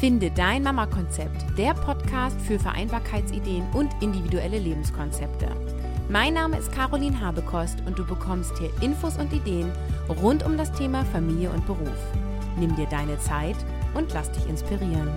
Finde dein Mama-Konzept, der Podcast für Vereinbarkeitsideen und individuelle Lebenskonzepte. Mein Name ist Caroline Habekost und du bekommst hier Infos und Ideen rund um das Thema Familie und Beruf. Nimm dir deine Zeit und lass dich inspirieren.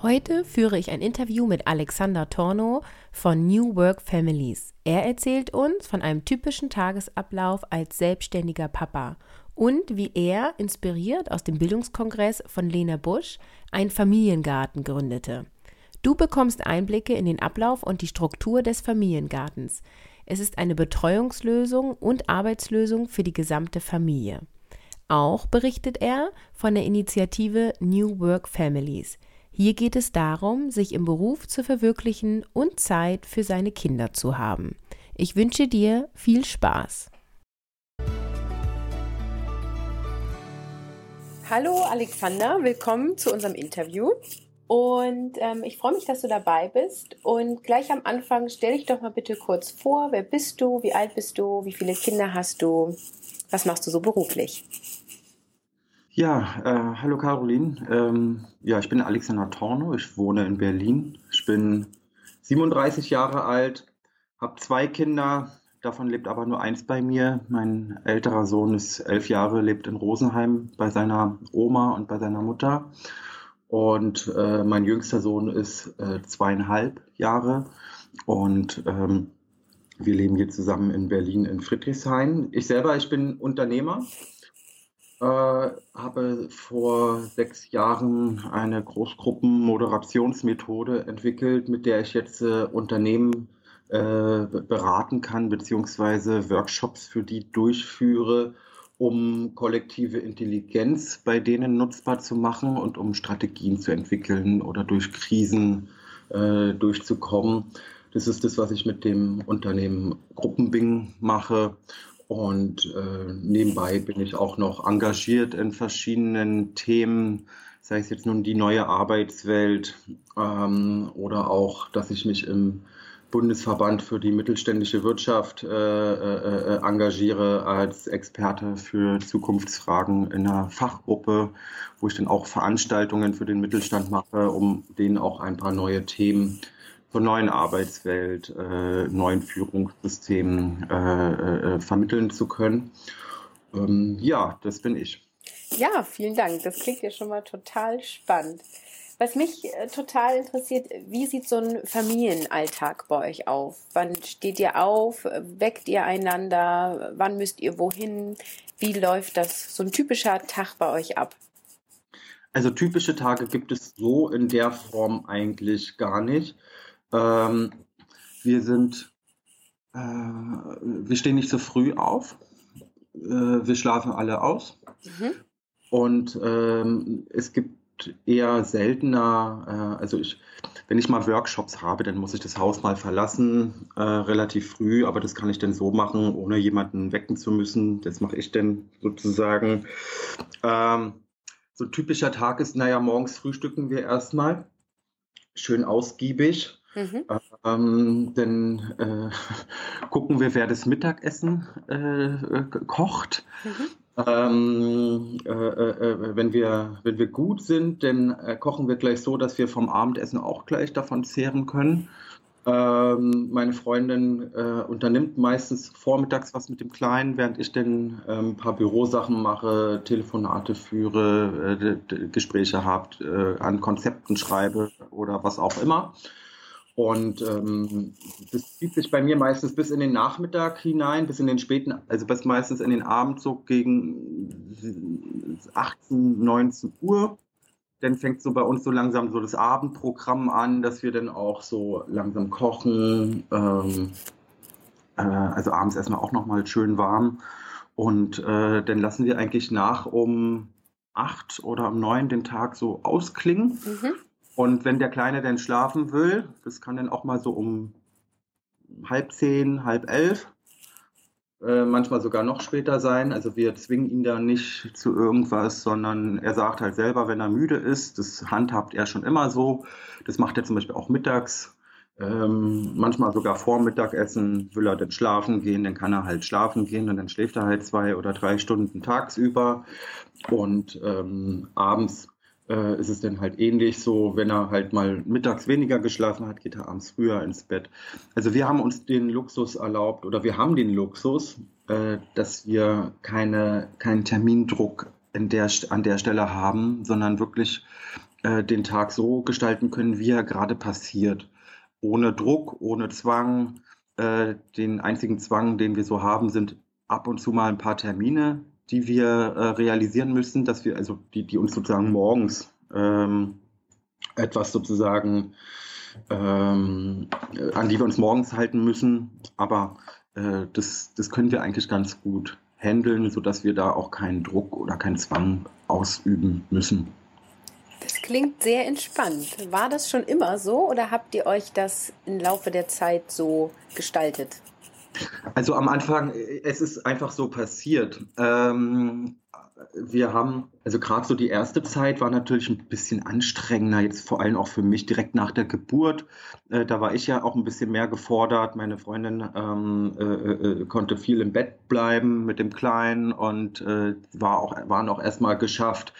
Heute führe ich ein Interview mit Alexander Torno von New Work Families. Er erzählt uns von einem typischen Tagesablauf als selbstständiger Papa und wie er, inspiriert aus dem Bildungskongress von Lena Busch, einen Familiengarten gründete. Du bekommst Einblicke in den Ablauf und die Struktur des Familiengartens. Es ist eine Betreuungslösung und Arbeitslösung für die gesamte Familie. Auch berichtet er von der Initiative New Work Families. Hier geht es darum, sich im Beruf zu verwirklichen und Zeit für seine Kinder zu haben. Ich wünsche dir viel Spaß. Hallo Alexander, willkommen zu unserem Interview. Und ähm, ich freue mich, dass du dabei bist. Und gleich am Anfang stell dich doch mal bitte kurz vor. Wer bist du? Wie alt bist du? Wie viele Kinder hast du? Was machst du so beruflich? Ja, äh, hallo Caroline. Ähm, ja, ich bin Alexander Torno. Ich wohne in Berlin. Ich bin 37 Jahre alt, habe zwei Kinder, Davon lebt aber nur eins bei mir. Mein älterer Sohn ist elf Jahre, lebt in Rosenheim bei seiner Oma und bei seiner Mutter. Und äh, mein jüngster Sohn ist äh, zweieinhalb Jahre. Und ähm, wir leben hier zusammen in Berlin in Friedrichshain. Ich selber, ich bin Unternehmer. Äh, habe vor sechs Jahren eine Großgruppenmoderationsmethode entwickelt, mit der ich jetzt äh, Unternehmen äh, beraten kann, beziehungsweise Workshops für die durchführe, um kollektive Intelligenz bei denen nutzbar zu machen und um Strategien zu entwickeln oder durch Krisen äh, durchzukommen. Das ist das, was ich mit dem Unternehmen Gruppenbing mache. Und äh, nebenbei bin ich auch noch engagiert in verschiedenen Themen, sei es jetzt nun die neue Arbeitswelt ähm, oder auch, dass ich mich im Bundesverband für die mittelständische Wirtschaft äh, äh, äh, engagiere als Experte für Zukunftsfragen in einer Fachgruppe, wo ich dann auch Veranstaltungen für den Mittelstand mache, um denen auch ein paar neue Themen zur neuen Arbeitswelt, äh, neuen Führungssystemen äh, äh, vermitteln zu können. Ähm, ja, das bin ich. Ja, vielen Dank. Das klingt ja schon mal total spannend. Was mich äh, total interessiert, wie sieht so ein Familienalltag bei euch auf? Wann steht ihr auf? Weckt ihr einander? Wann müsst ihr wohin? Wie läuft das so ein typischer Tag bei euch ab? Also typische Tage gibt es so in der Form eigentlich gar nicht. Ähm, wir sind, äh, wir stehen nicht so früh auf. Äh, wir schlafen alle aus. Mhm. Und ähm, es gibt eher seltener, äh, also ich, wenn ich mal Workshops habe, dann muss ich das Haus mal verlassen, äh, relativ früh, aber das kann ich dann so machen, ohne jemanden wecken zu müssen. Das mache ich dann sozusagen. Ähm, so ein typischer Tag ist, naja, morgens frühstücken wir erstmal, schön ausgiebig. Mhm. Ähm, dann äh, gucken wir, wer das Mittagessen äh, kocht. Mhm. Ähm, äh, äh, äh, wenn, wir, wenn wir gut sind, dann äh, kochen wir gleich so, dass wir vom Abendessen auch gleich davon zehren können. Ähm, meine Freundin äh, unternimmt meistens vormittags was mit dem Kleinen, während ich dann äh, ein paar Bürosachen mache, Telefonate führe, Gespräche habe, an Konzepten schreibe oder was auch immer. Und ähm, das zieht sich bei mir meistens bis in den Nachmittag hinein, bis in den späten, also bis meistens in den Abend so gegen 18, 19 Uhr. Dann fängt so bei uns so langsam so das Abendprogramm an, dass wir dann auch so langsam kochen. Ähm, äh, also abends erstmal auch nochmal schön warm. Und äh, dann lassen wir eigentlich nach um acht oder um neun den Tag so ausklingen. Mhm. Und wenn der Kleine dann schlafen will, das kann dann auch mal so um halb zehn, halb elf, äh, manchmal sogar noch später sein. Also wir zwingen ihn da nicht zu irgendwas, sondern er sagt halt selber, wenn er müde ist, das handhabt er schon immer so. Das macht er zum Beispiel auch mittags. ähm, manchmal sogar vor Mittagessen will er dann schlafen gehen, dann kann er halt schlafen gehen und dann schläft er halt zwei oder drei Stunden tagsüber. Und ähm, abends äh, ist es dann halt ähnlich so, wenn er halt mal mittags weniger geschlafen hat, geht er abends früher ins Bett. Also wir haben uns den Luxus erlaubt oder wir haben den Luxus, äh, dass wir keine, keinen Termindruck in der, an der Stelle haben, sondern wirklich äh, den Tag so gestalten können, wie er gerade passiert ohne Druck, ohne Zwang. Äh, den einzigen Zwang, den wir so haben, sind ab und zu mal ein paar Termine, die wir äh, realisieren müssen, dass wir, also die, die uns sozusagen morgens ähm, etwas sozusagen, ähm, an die wir uns morgens halten müssen. Aber äh, das, das können wir eigentlich ganz gut handeln, sodass wir da auch keinen Druck oder keinen Zwang ausüben müssen klingt sehr entspannt. War das schon immer so oder habt ihr euch das im Laufe der Zeit so gestaltet? Also am Anfang, es ist einfach so passiert. Ähm, wir haben, also gerade so die erste Zeit war natürlich ein bisschen anstrengender, jetzt vor allem auch für mich direkt nach der Geburt. Äh, da war ich ja auch ein bisschen mehr gefordert. Meine Freundin ähm, äh, äh, konnte viel im Bett bleiben mit dem Kleinen und äh, war auch, waren auch erstmal geschafft.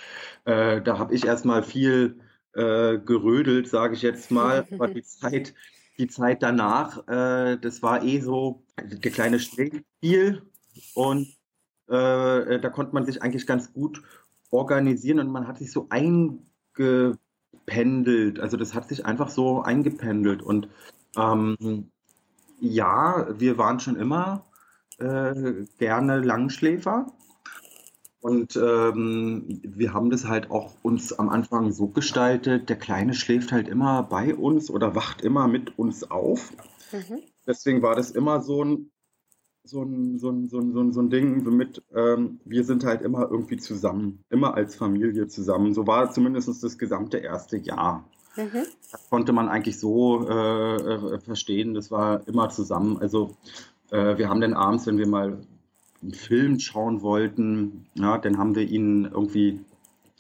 Äh, da habe ich erstmal viel äh, gerödelt, sage ich jetzt mal. Aber die Zeit, die Zeit danach, äh, das war eh so der kleine Spiel und äh, da konnte man sich eigentlich ganz gut organisieren und man hat sich so eingependelt. Also das hat sich einfach so eingependelt und ähm, ja, wir waren schon immer äh, gerne Langschläfer. Und ähm, wir haben das halt auch uns am Anfang so gestaltet, der Kleine schläft halt immer bei uns oder wacht immer mit uns auf. Mhm. Deswegen war das immer so ein, so ein, so ein, so ein, so ein, so ein Ding mit, ähm, wir sind halt immer irgendwie zusammen, immer als Familie zusammen. So war zumindest das gesamte erste Jahr. Mhm. Das konnte man eigentlich so äh, äh, verstehen, das war immer zusammen. Also äh, wir haben dann abends, wenn wir mal einen Film schauen wollten, ja, dann haben wir ihn irgendwie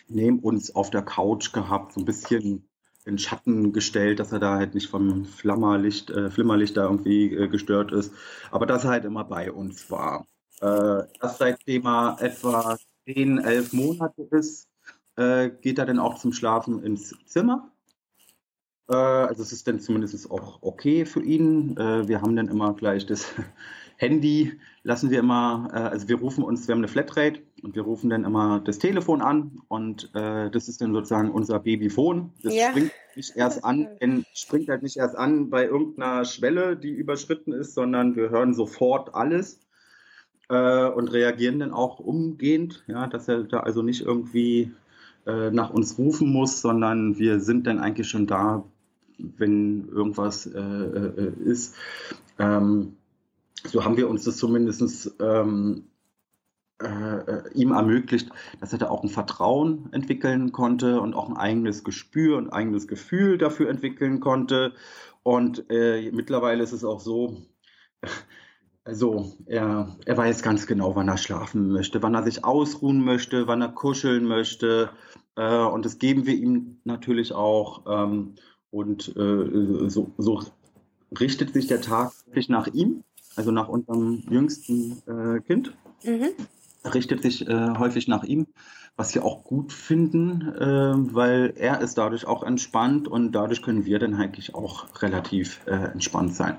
neben uns auf der Couch gehabt, so ein bisschen in Schatten gestellt, dass er da halt nicht vom Flammerlicht, äh, Flimmerlicht da irgendwie äh, gestört ist, aber dass er halt immer bei uns war. Äh, das seitdem er etwa 10, 11 Monate ist, äh, geht er dann auch zum Schlafen ins Zimmer. Äh, also es ist dann zumindest auch okay für ihn. Äh, wir haben dann immer gleich das Handy lassen wir immer, äh, also wir rufen uns, wir haben eine Flatrate und wir rufen dann immer das Telefon an und äh, das ist dann sozusagen unser Babyphone. Das ja. springt nicht erst an, springt halt nicht erst an bei irgendeiner Schwelle, die überschritten ist, sondern wir hören sofort alles äh, und reagieren dann auch umgehend, ja, dass er da also nicht irgendwie äh, nach uns rufen muss, sondern wir sind dann eigentlich schon da, wenn irgendwas äh, äh, ist. Ähm, so haben wir uns das zumindest ähm, äh, äh, ihm ermöglicht, dass er da auch ein Vertrauen entwickeln konnte und auch ein eigenes Gespür und eigenes Gefühl dafür entwickeln konnte. Und äh, mittlerweile ist es auch so, also er, er weiß ganz genau, wann er schlafen möchte, wann er sich ausruhen möchte, wann er kuscheln möchte. Äh, und das geben wir ihm natürlich auch. Ähm, und äh, so, so richtet sich der Tag wirklich nach ihm also nach unserem jüngsten äh, Kind. Mhm. Richtet sich äh, häufig nach ihm, was wir auch gut finden, äh, weil er ist dadurch auch entspannt und dadurch können wir dann eigentlich auch relativ äh, entspannt sein.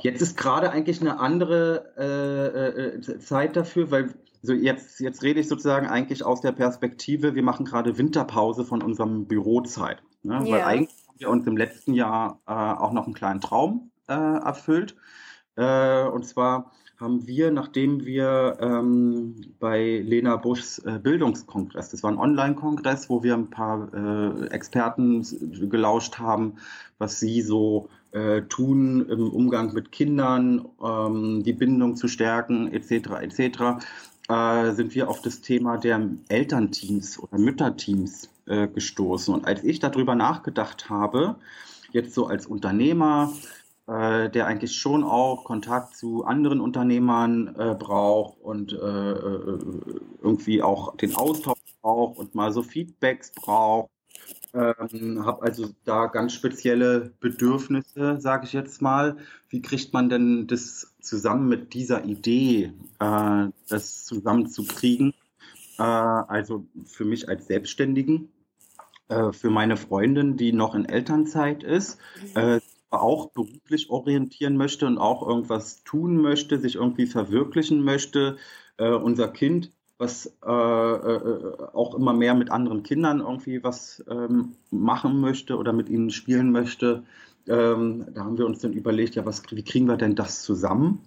Jetzt ist gerade eigentlich eine andere äh, äh, Zeit dafür, weil so jetzt, jetzt rede ich sozusagen eigentlich aus der Perspektive, wir machen gerade Winterpause von unserem Bürozeit. Ne? Ja. Weil eigentlich haben wir uns im letzten Jahr auch noch einen kleinen Traum erfüllt. Äh, und zwar haben wir, nachdem wir ähm, bei Lena Buschs äh, Bildungskongress, das war ein Online-Kongress, wo wir ein paar äh, Experten gelauscht haben, was sie so äh, tun im Umgang mit Kindern, ähm, die Bindung zu stärken, etc., etc., äh, sind wir auf das Thema der Elternteams oder Mütterteams äh, gestoßen. Und als ich darüber nachgedacht habe, jetzt so als Unternehmer, äh, der eigentlich schon auch Kontakt zu anderen Unternehmern äh, braucht und äh, äh irgendwie auch den Austausch braucht und mal so Feedbacks braucht, Ähm, habe also da ganz spezielle Bedürfnisse, sage ich jetzt mal. Wie kriegt man denn das zusammen mit dieser Idee, äh, das zusammenzukriegen? Äh, also für mich als Selbstständigen, für meine Freundin, die noch in Elternzeit ist, mhm. Auch beruflich orientieren möchte und auch irgendwas tun möchte, sich irgendwie verwirklichen möchte. Äh, unser Kind was äh, äh, auch immer mehr mit anderen Kindern irgendwie was ähm, machen möchte oder mit ihnen spielen möchte. Ähm, da haben wir uns dann überlegt, ja, was, wie kriegen wir denn das zusammen?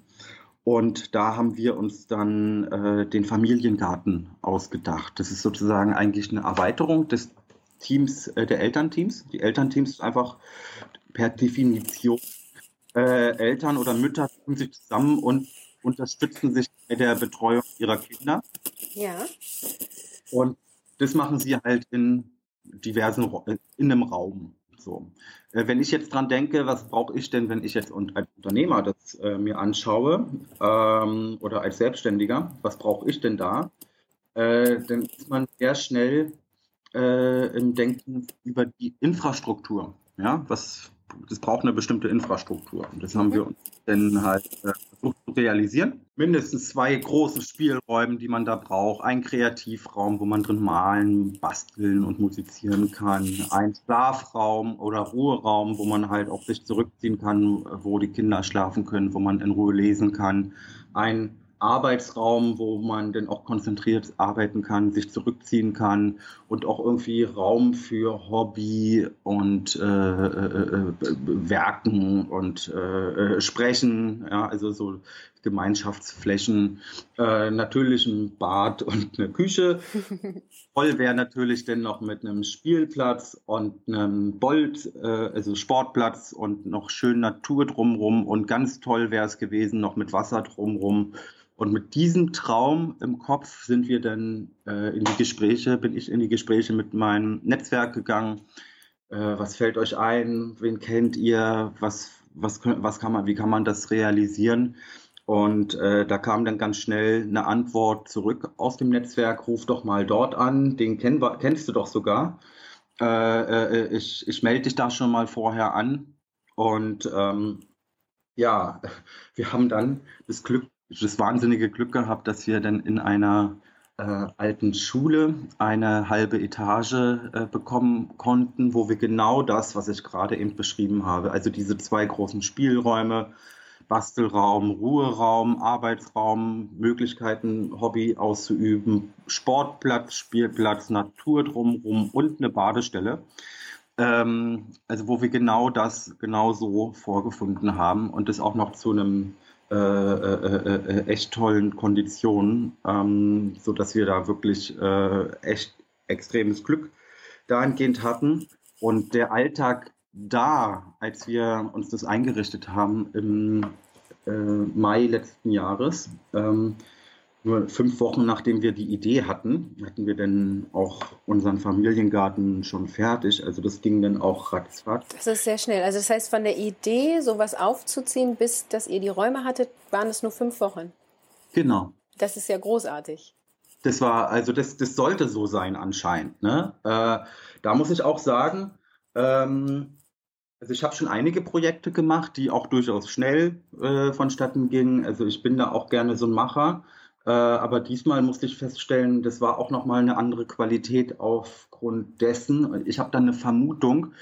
Und da haben wir uns dann äh, den Familiengarten ausgedacht. Das ist sozusagen eigentlich eine Erweiterung des Teams, äh, der Elternteams. Die Elternteams einfach per Definition äh, Eltern oder Mütter tun sich zusammen und unterstützen sich bei der Betreuung ihrer Kinder. Ja. Und das machen sie halt in diversen, in einem Raum. So. Äh, wenn ich jetzt dran denke, was brauche ich denn, wenn ich jetzt als Unternehmer das äh, mir anschaue ähm, oder als Selbstständiger, was brauche ich denn da? Äh, dann ist man sehr schnell äh, im Denken über die Infrastruktur. Ja, was das braucht eine bestimmte Infrastruktur. Und das haben wir uns dann halt äh, versucht zu realisieren. Mindestens zwei große Spielräume, die man da braucht. Ein Kreativraum, wo man drin malen, basteln und musizieren kann. Ein Schlafraum oder Ruheraum, wo man halt auch sich zurückziehen kann, wo die Kinder schlafen können, wo man in Ruhe lesen kann. Ein Arbeitsraum, wo man dann auch konzentriert arbeiten kann, sich zurückziehen kann und auch irgendwie Raum für Hobby und äh, äh, äh Werken und äh, äh, Sprechen, ja, also so Gemeinschaftsflächen, äh, natürlich ein Bad und eine Küche. Voll wäre natürlich dann noch mit einem Spielplatz und einem Bolt, also Sportplatz und noch schön Natur drumrum und ganz toll wäre es gewesen, noch mit Wasser drumrum und mit diesem Traum im Kopf sind wir dann äh, in die Gespräche, bin ich in die Gespräche mit meinem Netzwerk gegangen. Äh, was fällt euch ein? Wen kennt ihr? Was, was, was kann man, wie kann man das realisieren? Und äh, da kam dann ganz schnell eine Antwort zurück aus dem Netzwerk, ruf doch mal dort an, den kenn, kennst du doch sogar. Äh, äh, ich, ich melde dich da schon mal vorher an. Und ähm, ja, wir haben dann das Glück das wahnsinnige Glück gehabt, dass wir dann in einer äh, alten Schule eine halbe Etage äh, bekommen konnten, wo wir genau das, was ich gerade eben beschrieben habe, also diese zwei großen Spielräume, Bastelraum, Ruheraum, Arbeitsraum, Möglichkeiten, Hobby auszuüben, Sportplatz, Spielplatz, Natur drumherum und eine Badestelle. Ähm, also wo wir genau das genau so vorgefunden haben und das auch noch zu einem äh, äh, äh, echt tollen Konditionen, ähm, so dass wir da wirklich äh, echt extremes Glück dahingehend hatten. Und der Alltag da, als wir uns das eingerichtet haben im äh, Mai letzten Jahres, ähm, nur fünf Wochen nachdem wir die Idee hatten, hatten wir dann auch unseren Familiengarten schon fertig. Also das ging dann auch ratzfatz. Das ist sehr schnell. Also das heißt, von der Idee, sowas aufzuziehen, bis dass ihr die Räume hattet, waren es nur fünf Wochen. Genau. Das ist ja großartig. Das war, also das, das sollte so sein anscheinend. Ne? Äh, da muss ich auch sagen, ähm, also ich habe schon einige Projekte gemacht, die auch durchaus schnell äh, vonstatten gingen. Also ich bin da auch gerne so ein Macher. Äh, aber diesmal musste ich feststellen, das war auch nochmal eine andere Qualität aufgrund dessen. Ich habe dann eine Vermutung,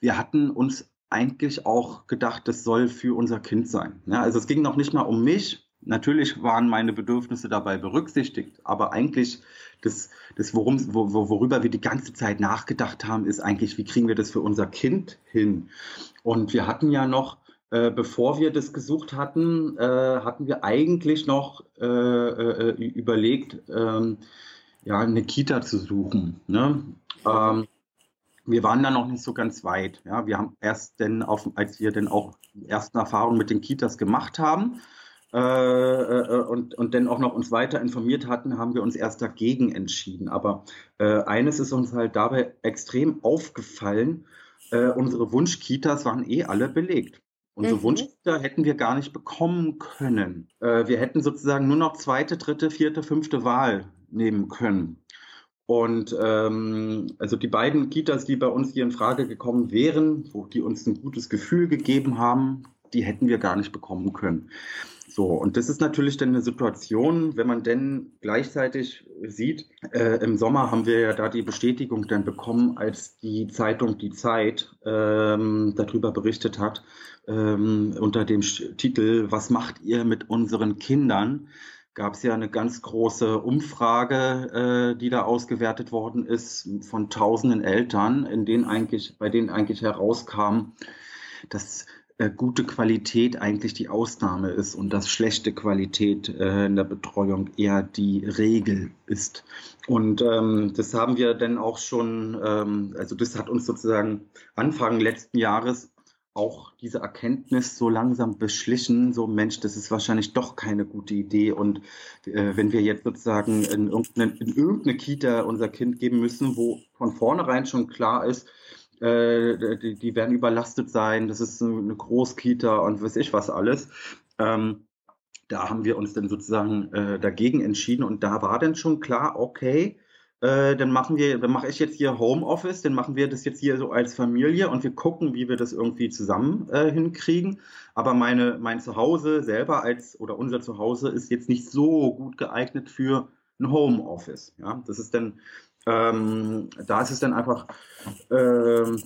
wir hatten uns eigentlich auch gedacht, das soll für unser Kind sein. Ja, also es ging noch nicht mal um mich. Natürlich waren meine Bedürfnisse dabei berücksichtigt, aber eigentlich das, das worum, worüber wir die ganze Zeit nachgedacht haben, ist eigentlich, wie kriegen wir das für unser Kind hin? Und wir hatten ja noch äh, bevor wir das gesucht hatten, äh, hatten wir eigentlich noch äh, äh überlegt, ähm, ja, eine Kita zu suchen. Ne? Ähm, wir waren da noch nicht so ganz weit. Ja? Wir haben erst denn, auf, als wir dann auch die ersten Erfahrungen mit den Kitas gemacht haben, äh, äh, und, und dann auch noch uns weiter informiert hatten, haben wir uns erst dagegen entschieden. Aber äh, eines ist uns halt dabei extrem aufgefallen, äh, unsere Wunschkitas waren eh alle belegt. Unsere mhm. Wunschkinder hätten wir gar nicht bekommen können. Äh, wir hätten sozusagen nur noch zweite, dritte, vierte, fünfte Wahl nehmen können. Und ähm, also die beiden Kitas, die bei uns hier in Frage gekommen wären, wo die uns ein gutes Gefühl gegeben haben, die hätten wir gar nicht bekommen können. So, und das ist natürlich dann eine Situation, wenn man denn gleichzeitig sieht, äh, im Sommer haben wir ja da die Bestätigung dann bekommen, als die Zeitung Die Zeit ähm, darüber berichtet hat, ähm, unter dem Titel Was macht ihr mit unseren Kindern? gab es ja eine ganz große Umfrage, äh, die da ausgewertet worden ist von tausenden Eltern, in denen eigentlich, bei denen eigentlich herauskam, dass äh, gute Qualität eigentlich die Ausnahme ist und dass schlechte Qualität äh, in der Betreuung eher die Regel ist. Und ähm, das haben wir dann auch schon, ähm, also das hat uns sozusagen Anfang letzten Jahres auch diese Erkenntnis so langsam beschlichen, so Mensch, das ist wahrscheinlich doch keine gute Idee. Und äh, wenn wir jetzt sozusagen in irgendeine, in irgendeine Kita unser Kind geben müssen, wo von vornherein schon klar ist, äh, die, die, werden überlastet sein, das ist eine Großkita und weiß ich was alles. Ähm, da haben wir uns dann sozusagen äh, dagegen entschieden und da war dann schon klar, okay, äh, dann machen wir, dann mache ich jetzt hier Homeoffice, dann machen wir das jetzt hier so als Familie und wir gucken, wie wir das irgendwie zusammen äh, hinkriegen. Aber meine, mein Zuhause selber als oder unser Zuhause ist jetzt nicht so gut geeignet für ein Homeoffice. Ja, das ist dann, ähm, da ist es dann einfach, ähm,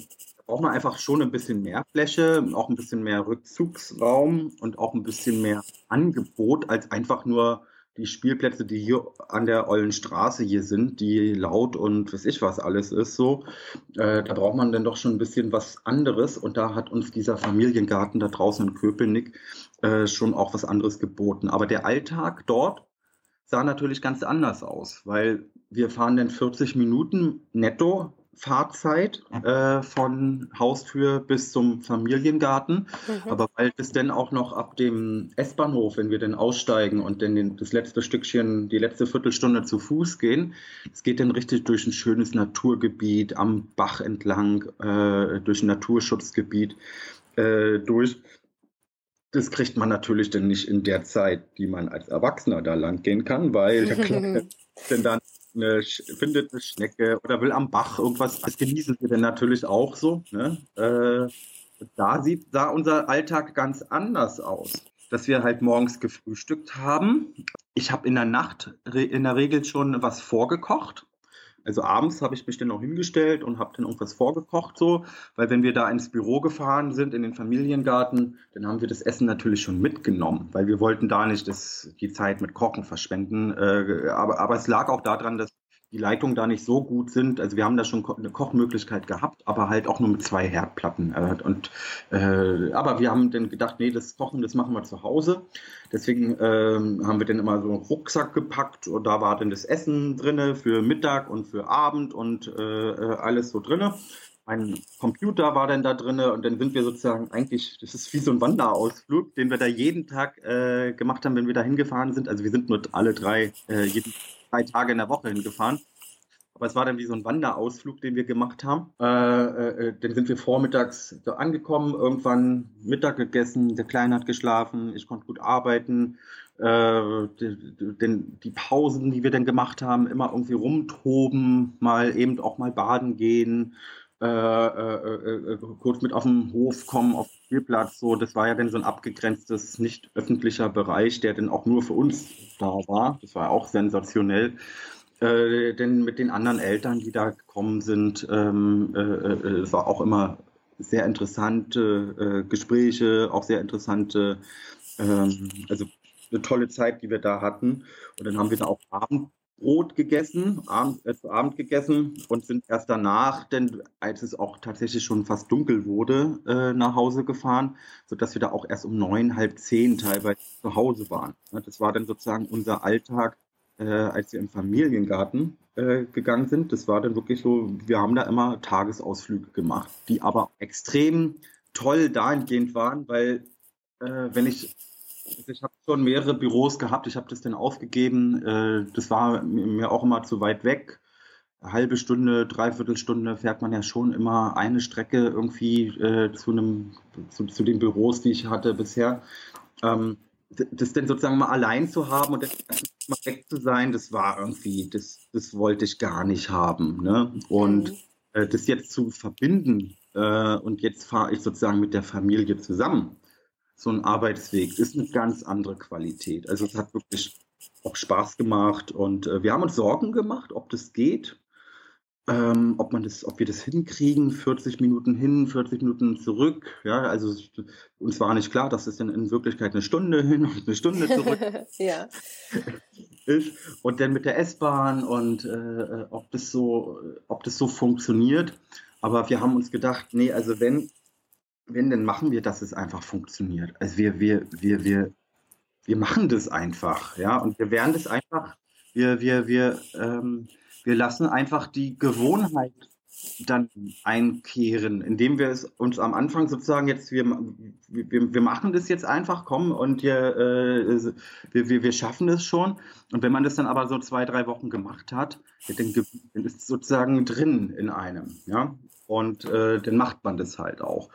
braucht man einfach schon ein bisschen mehr Fläche, auch ein bisschen mehr Rückzugsraum und auch ein bisschen mehr Angebot als einfach nur die Spielplätze, die hier an der Ollen Straße hier sind, die laut und weiß ich was alles ist, so, äh, da braucht man dann doch schon ein bisschen was anderes. Und da hat uns dieser Familiengarten da draußen in Köpenick äh, schon auch was anderes geboten. Aber der Alltag dort sah natürlich ganz anders aus, weil wir fahren dann 40 Minuten netto Fahrzeit äh, von Haustür bis zum Familiengarten. Mhm. Aber weil es dann auch noch ab dem S-Bahnhof, wenn wir dann aussteigen und dann das letzte Stückchen, die letzte Viertelstunde zu Fuß gehen, es geht dann richtig durch ein schönes Naturgebiet am Bach entlang, äh, durch ein Naturschutzgebiet äh, durch. Das kriegt man natürlich dann nicht in der Zeit, die man als Erwachsener da lang gehen kann, weil der Kleine denn dann eine, findet eine Schnecke oder will am Bach irgendwas. Das genießen wir dann natürlich auch so. Ne? Äh, da sieht da unser Alltag ganz anders aus. Dass wir halt morgens gefrühstückt haben. Ich habe in der Nacht in der Regel schon was vorgekocht. Also abends habe ich mich dann auch hingestellt und habe dann irgendwas vorgekocht so, weil wenn wir da ins Büro gefahren sind, in den Familiengarten, dann haben wir das Essen natürlich schon mitgenommen, weil wir wollten da nicht das, die Zeit mit Kochen verschwenden. Äh, aber, aber es lag auch daran, dass die Leitungen da nicht so gut sind. Also wir haben da schon eine Kochmöglichkeit gehabt, aber halt auch nur mit zwei Herdplatten. Äh, und, äh, aber wir haben dann gedacht, nee, das Kochen, das machen wir zu Hause. Deswegen ähm, haben wir dann immer so einen Rucksack gepackt und da war dann das Essen drinne für Mittag und für Abend und äh, äh alles so drinne. Mein Computer war dann da drinne und dann sind wir sozusagen eigentlich, das ist wie so ein Wanderausflug, den wir da jeden Tag äh, gemacht haben, wenn wir da hingefahren sind. Also wir sind nur alle drei äh, jeden drei Tage in der Woche hingefahren. Aber es war dann wie so ein Wanderausflug, den wir gemacht haben. Äh, äh, dann sind wir vormittags so angekommen, irgendwann Mittag gegessen, der Kleine hat geschlafen, ich konnte gut arbeiten. Äh, die, die, die, Pausen, die wir dann gemacht haben, immer irgendwie rumtoben, mal eben auch mal baden gehen, äh, äh, äh, kurz mit auf den Hof kommen, auf Spielplatz. So, das war ja dann so ein abgegrenztes, nicht öffentlicher Bereich, der dann auch nur für uns da war. Das war auch sensationell. Äh, denn mit den anderen Eltern, die da gekommen sind, ähm, äh, es war auch immer sehr interessante äh, Gespräche, auch sehr interessante, ähm, also eine tolle Zeit, die wir da hatten. Und dann haben wir da auch Abend Brot gegessen, Abend, äh, zu Abend gegessen und sind erst danach, denn als es auch tatsächlich schon fast dunkel wurde, äh, nach Hause gefahren, sodass wir da auch erst um neun, halb zehn teilweise zu Hause waren. Das war dann sozusagen unser Alltag, äh, als wir im Familiengarten äh, gegangen sind. Das war dann wirklich so, wir haben da immer Tagesausflüge gemacht, die aber extrem toll dahingehend waren, weil äh, wenn ich ich habe schon mehrere Büros gehabt. Ich habe das dann aufgegeben. Äh, das war mir auch immer zu weit weg. Eine halbe Stunde, dreiviertel Stunde fährt man ja schon immer eine Strecke irgendwie äh, zu einem zu, zu, den Büros, die ich hatte bisher. Ähm, das denn sozusagen mal allein zu haben und mal weg zu sein, das war irgendwie, das, das wollte ich gar nicht haben. Ne? Und mhm. äh, das jetzt zu verbinden und jetzt fahre ich sozusagen mit der Familie zusammen, so ein Arbeitsweg, ist eine ganz andere Qualität. Also es hat wirklich auch Spaß gemacht und äh, wir haben uns Sorgen gemacht, ob das geht ähm, ob man das, ob wir das hinkriegen, 40 Minuten hin, 40 Minuten zurück. Ja, also uns war nicht klar, dass es dann in Wirklichkeit eine Stunde hin und eine Stunde zurück ja. ist. Und dann mit der S-Bahn und äh, ob das so, ob das so funktioniert. Aber wir haben uns gedacht, nee, also wenn, wenn, dann machen wir, dass es einfach funktioniert. Also wir, wir, wir, wir, wir machen das einfach, ja, und wir werden das einfach, wir, wir, wir, ähm, wir lassen einfach die Gewohnheit dann einkehren, indem wir es uns am Anfang sozusagen jetzt, wir, wir, wir machen das jetzt einfach, kommen und wir, äh, wir, wir, wir schaffen es schon. Und wenn man das dann aber so zwei, drei Wochen gemacht hat, dann, dann ist es sozusagen drin in einem. Ja? Und äh, dann macht man das halt auch.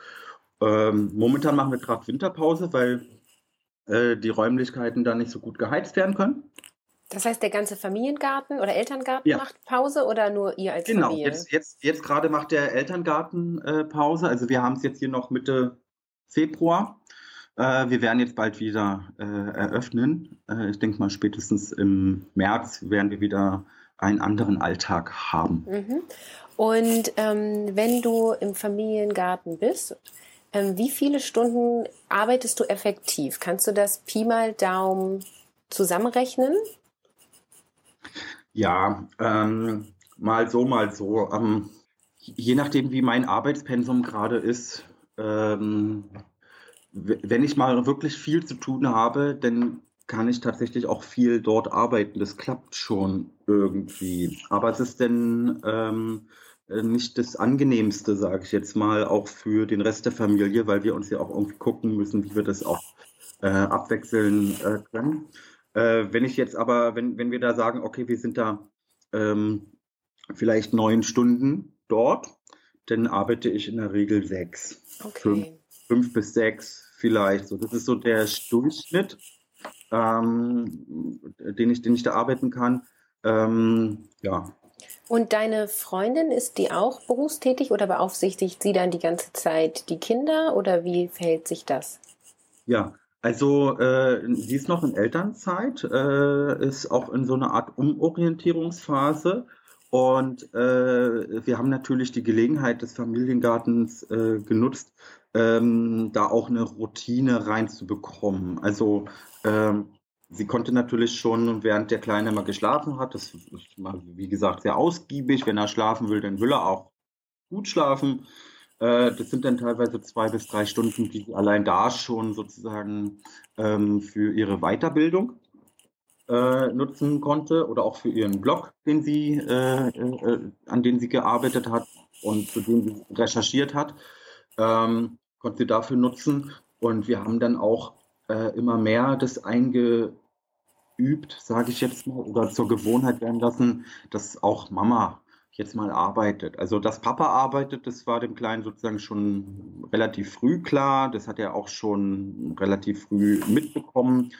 Ähm, momentan machen wir gerade Winterpause, weil äh, die Räumlichkeiten da nicht so gut geheizt werden können. Das heißt, der ganze Familiengarten oder Elterngarten ja. macht Pause oder nur ihr als genau. Familie? Genau, jetzt, jetzt, jetzt gerade macht der Elterngarten äh, Pause. Also wir haben es jetzt hier noch Mitte Februar. Äh, wir werden jetzt bald wieder äh, eröffnen. Äh, ich denke mal, spätestens im März werden wir wieder einen anderen Alltag haben. Mhm. Und ähm, wenn du im Familiengarten bist, wie viele Stunden arbeitest du effektiv? Kannst du das Pi mal Daumen zusammenrechnen? Ja, ähm, mal so, mal so. Ähm, je nachdem, wie mein Arbeitspensum gerade ist, ähm, wenn ich mal wirklich viel zu tun habe, dann kann ich tatsächlich auch viel dort arbeiten. Das klappt schon irgendwie. Aber es ist denn ähm, nicht das Angenehmste, sage ich jetzt mal, auch für den Rest der Familie, weil wir uns ja auch irgendwie gucken müssen, wie wir das auch äh, abwechseln äh, können. Äh, wenn ich jetzt aber, wenn, wenn wir da sagen, okay, wir sind da ähm, vielleicht neun Stunden dort, dann arbeite ich in der Regel sechs. Okay. Fünf, fünf bis sechs vielleicht. So, das ist so der Durchschnitt, ähm, den, ich, den ich da arbeiten kann. Ähm, ja. Und deine Freundin, ist die auch berufstätig oder beaufsichtigt sie dann die ganze Zeit die Kinder oder wie verhält sich das? Ja, also äh, sie ist noch in Elternzeit, äh, ist auch in so einer Art Umorientierungsphase. Und äh, wir haben natürlich die Gelegenheit des Familiengartens äh, genutzt, ähm, da auch eine Routine reinzubekommen. Also ähm, sie konnte natürlich schon, während der Kleine mal geschlafen hat, das ist wie gesagt sehr ausgiebig. Wenn er schlafen will, dann will er auch gut schlafen. Äh, das sind dann teilweise zwei bis drei Stunden, die sie allein da schon sozusagen ähm, für ihre Weiterbildung äh, nutzen konnte oder auch für ihren Blog, den sie, äh, an dem sie gearbeitet hat und zu dem sie recherchiert hat, ähm, konnte sie dafür nutzen. Und wir haben dann auch immer mehr das eingeübt, sage ich jetzt mal, oder zur Gewohnheit werden lassen, dass auch Mama jetzt mal arbeitet. Also, dass Papa arbeitet, das war dem Kleinen sozusagen schon relativ früh klar. Das hat er auch schon relativ früh mitbekommen.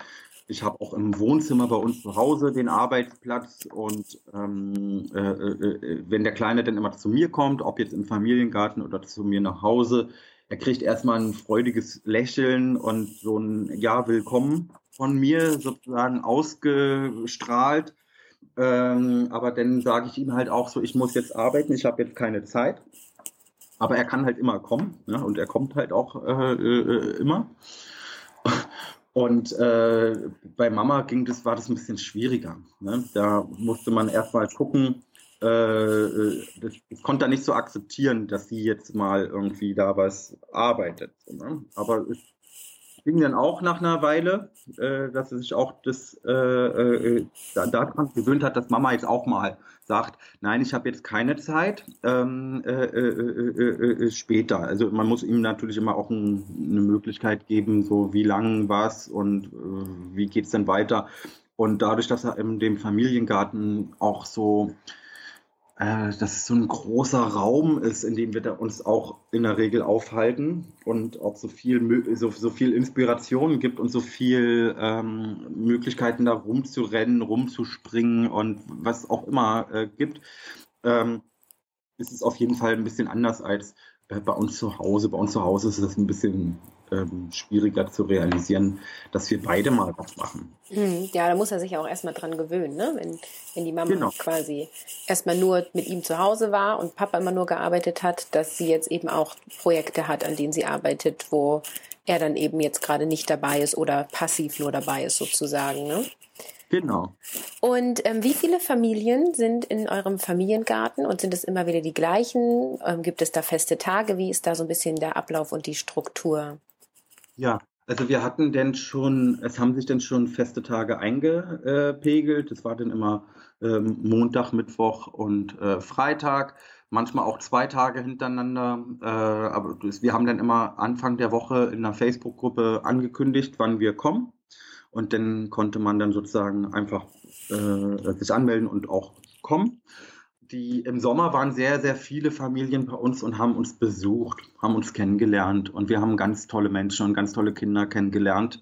Ich habe auch im Wohnzimmer bei uns zu Hause den Arbeitsplatz und ähm, äh, äh, wenn der Kleine dann immer zu mir kommt, ob jetzt im Familiengarten oder zu mir nach Hause, er kriegt erstmal ein freudiges Lächeln und so ein Ja, willkommen von mir sozusagen ausgestrahlt. Ähm, aber dann sage ich ihm halt auch so, ich muss jetzt arbeiten, ich habe jetzt keine Zeit. Aber er kann halt immer kommen ne? und er kommt halt auch äh, äh, immer. Und äh, bei Mama ging das, war das ein bisschen schwieriger. Ne? Da musste man erstmal gucken, äh, äh, das, das konnte er nicht so akzeptieren, dass sie jetzt mal irgendwie da was arbeitet. Ne? Aber es ging dann auch nach einer Weile, äh, dass er sich auch das äh, äh, daran gewöhnt hat, dass Mama jetzt auch mal sagt, nein, ich habe jetzt keine Zeit, ähm, äh, äh, äh, später. Also man muss ihm natürlich immer auch ein, eine Möglichkeit geben, so wie lang was und wie geht's denn weiter. Und dadurch, dass er in dem Familiengarten auch so äh, dass es so ein großer Raum ist, in dem wir da uns auch in der Regel aufhalten und auch so viel, so, so viel Inspiration gibt und so viel ähm, Möglichkeiten da rumzurennen, rumzuspringen und was auch immer äh, gibt, ähm, ist es auf jeden Fall ein bisschen anders als äh, bei uns zu Hause. Bei uns zu Hause ist es ein bisschen ähm, schwieriger zu realisieren, dass wir beide mal was machen. Hm, ja, da muss er sich auch erstmal dran gewöhnen, ne? wenn, wenn die Mama genau. quasi erstmal nur mit ihm zu Hause war und Papa immer nur gearbeitet hat, dass sie jetzt eben auch Projekte hat, an denen sie arbeitet, wo er dann eben jetzt gerade nicht dabei ist oder passiv nur dabei ist sozusagen. Ne? Genau. Und ähm, wie viele Familien sind in eurem Familiengarten und sind es immer wieder die gleichen? Ähm, gibt es da feste Tage? Wie ist da so ein bisschen der Ablauf und die Struktur? Ja, also wir hatten denn schon, es haben sich denn schon feste Tage eingepegelt. Es war dann immer ähm, Montag, Mittwoch und äh, Freitag, manchmal auch zwei Tage hintereinander. Äh, aber wir haben dann immer Anfang der Woche in einer Facebook-Gruppe angekündigt, wann wir kommen. Und dann konnte man dann sozusagen einfach äh, sich anmelden und auch kommen die im Sommer waren sehr, sehr viele Familien bei uns und haben uns besucht, haben uns kennengelernt und wir haben ganz tolle Menschen und ganz tolle Kinder kennengelernt.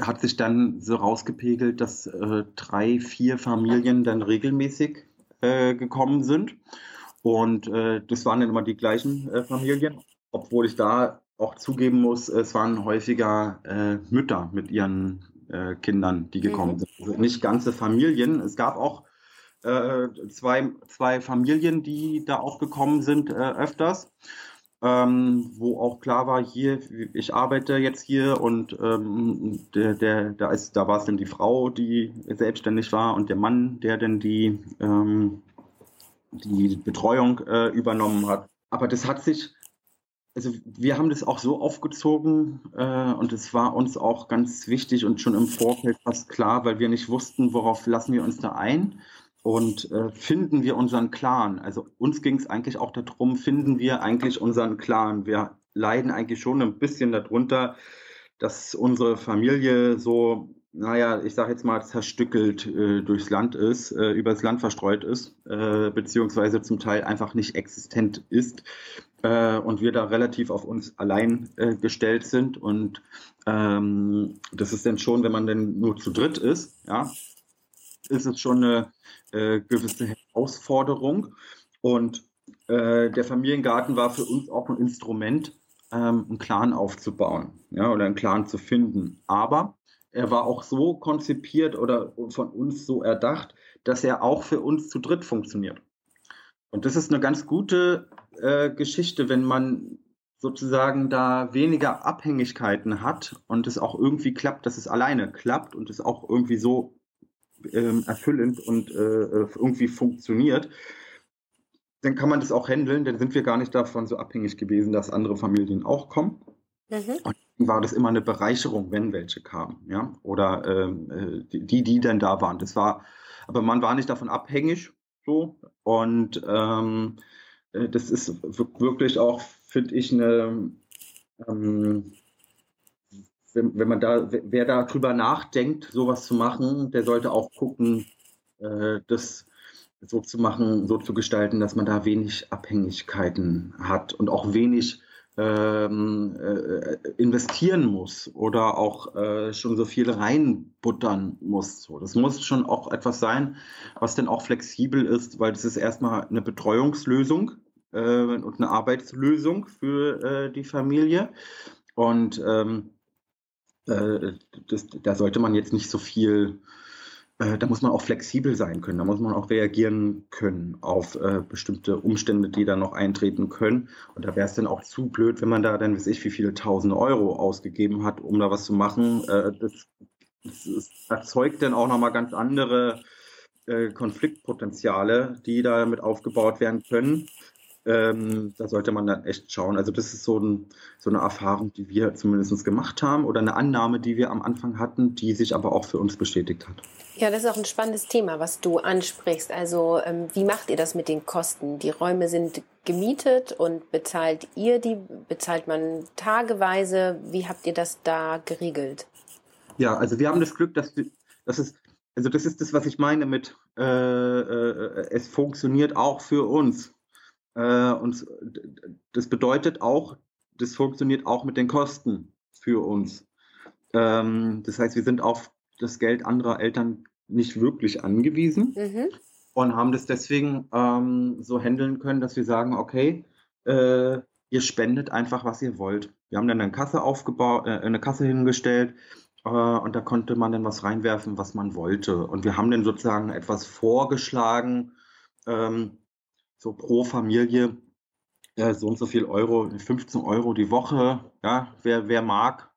Hat sich dann so rausgepegelt, dass äh, drei, vier Familien dann regelmäßig äh, gekommen sind. Und äh, das waren dann immer die gleichen äh, Familien, obwohl ich da auch zugeben muss, es waren häufiger äh, Mütter mit ihren äh, Kindern, die gekommen mhm. sind. Also nicht ganze Familien. Es gab auch äh, zwei, zwei Familien, die da auch gekommen sind äh, öfters. Ähm, wo auch klar war, hier, ich arbeite jetzt hier und ähm, der, der, da ist, da war es dann die Frau, die selbstständig war und der Mann, der dann die, ähm, die Betreuung äh, übernommen hat. Aber das hat sich, also wir haben das auch so aufgezogen äh, und es war uns auch ganz wichtig und schon im Vorfeld fast klar, weil wir nicht wussten, worauf lassen wir uns da ein und äh, finden wir unseren Clan. Also uns ging es eigentlich auch darum, finden wir eigentlich unseren Clan. Wir leiden eigentlich schon ein bisschen darunter, dass unsere Familie so, naja, ich sage jetzt mal, zerstückelt äh, durchs Land ist, äh, übers Land verstreut ist, äh, beziehungsweise zum Teil einfach nicht existent ist. Äh, und wir da relativ auf uns allein äh, gestellt sind. Und ähm, das ist dann schon, wenn man denn nur zu dritt ist, ja, ist es schon eine äh, gewisse Herausforderung. Und äh, der Familiengarten war für uns auch ein Instrument, ähm, einen Clan aufzubauen ja, oder einen Clan zu finden. Aber er war auch so konzipiert oder von uns so erdacht, dass er auch für uns zu dritt funktioniert. Und das ist eine ganz gute äh, Geschichte, wenn man sozusagen da weniger Abhängigkeiten hat und es auch irgendwie klappt, dass es alleine klappt und es auch irgendwie so ähm, erfüllend und äh, äh, irgendwie funktioniert, dann kann man das auch handeln, dann sind wir gar nicht davon so abhängig gewesen, dass andere Familien auch kommen. Mhm. Und war das immer eine Bereicherung, wenn welche kamen, ja, oder ähm, äh, die, die dann da waren. Das war, aber man war nicht davon abhängig, so. Und ähm, äh, das ist wirklich auch, finde ich, eine ähm, wenn, wenn man da, wer da drüber nachdenkt, sowas zu machen, der sollte auch gucken, äh, das so zu machen, so zu gestalten, dass man da wenig Abhängigkeiten hat und auch wenig ähm, äh, investieren muss oder auch äh, schon so viel reinbuttern muss. So, das muss schon auch etwas sein, was dann auch flexibel ist, weil das ist erstmal eine Betreuungslösung äh, und eine Arbeitslösung für äh, die Familie. Und ähm, äh, das, da sollte man jetzt nicht so viel, äh, da muss man auch flexibel sein können, da muss man auch reagieren können auf äh, bestimmte Umstände, die da noch eintreten können. Und da wäre es dann auch zu blöd, wenn man da dann, weiß ich, wie viele tausend Euro ausgegeben hat, um da was zu machen. Äh, das, das, erzeugt dann auch nochmal ganz andere äh, Konfliktpotenziale, die damit aufgebaut werden können. Ähm, da sollte man dann echt schauen. Also das ist so, ein, so eine Erfahrung, die wir zumindest gemacht haben oder eine Annahme, die wir am Anfang hatten, die sich aber auch für uns bestätigt hat. Ja, das ist auch ein spannendes Thema, was du ansprichst. Also ähm, wie macht ihr das mit den Kosten? Die Räume sind gemietet und bezahlt ihr die? Bezahlt man tageweise? Wie habt ihr das da geregelt? Ja, also wir haben das Glück, dass, dass es also das ist das, was ich meine mit, äh, äh, es funktioniert auch für uns. Äh, und das bedeutet auch, das funktioniert auch mit den Kosten für uns. Ähm, das heißt, wir sind auf das Geld anderer Eltern nicht wirklich angewiesen mhm. und haben das deswegen ähm, so handeln können, dass wir sagen, okay, äh, ihr spendet einfach, was ihr wollt. Wir haben dann eine Kasse aufgebaut, äh, eine Kasse hingestellt äh, und da konnte man dann was reinwerfen, was man wollte. Und wir haben dann sozusagen etwas vorgeschlagen, ähm, so pro Familie äh, so und so viel Euro, 15 Euro die Woche. Ja, wer, wer mag,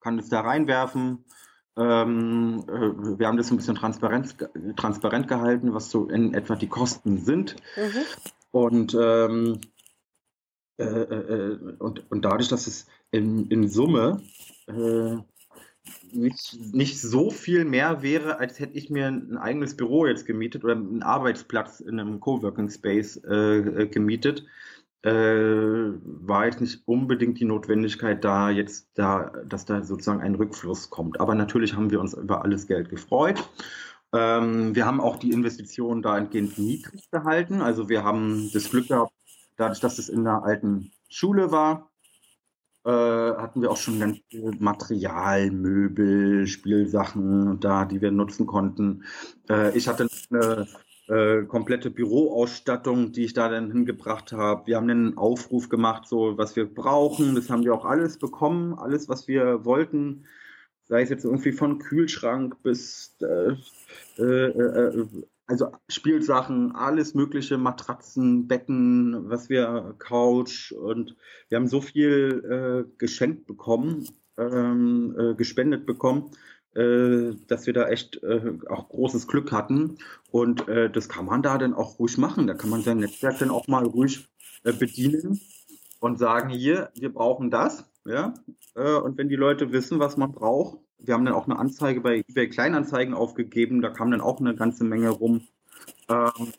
kann es da reinwerfen. Ähm, äh, wir haben das ein bisschen transparent, transparent gehalten, was so in etwa die Kosten sind. Mhm. Und, ähm, äh, äh, äh und, und dadurch, dass es in, in Summe äh, nicht, nicht so viel mehr wäre, als hätte ich mir ein eigenes Büro jetzt gemietet oder einen Arbeitsplatz in einem Coworking Space äh, gemietet, äh, war jetzt nicht unbedingt die Notwendigkeit da, jetzt da, dass da sozusagen ein Rückfluss kommt. Aber natürlich haben wir uns über alles Geld gefreut. Ähm, wir haben auch die Investitionen dahingehend niedrig gehalten. Also wir haben das Glück gehabt, dadurch, dass es in der alten Schule war, äh, hatten wir auch schon ganz viel Material, Möbel, Spielsachen da, die wir nutzen konnten. Äh, ich hatte eine äh, komplette Büroausstattung, die ich da dann hingebracht habe. Wir haben einen Aufruf gemacht, so was wir brauchen. Das haben wir auch alles bekommen, alles, was wir wollten. Sei es jetzt irgendwie von Kühlschrank bis äh, äh, äh, also Spielsachen, alles mögliche, Matratzen, Betten, was wir, Couch und wir haben so viel äh, geschenkt bekommen, ähm, äh, gespendet bekommen, äh, dass wir da echt äh, auch großes Glück hatten. Und äh, das kann man da dann auch ruhig machen. Da kann man sein Netzwerk dann auch mal ruhig äh, bedienen und sagen, hier, wir brauchen das. Ja? Äh, und wenn die Leute wissen, was man braucht, wir haben dann auch eine Anzeige bei eBay Kleinanzeigen aufgegeben, da kam dann auch eine ganze Menge rum. Ähm,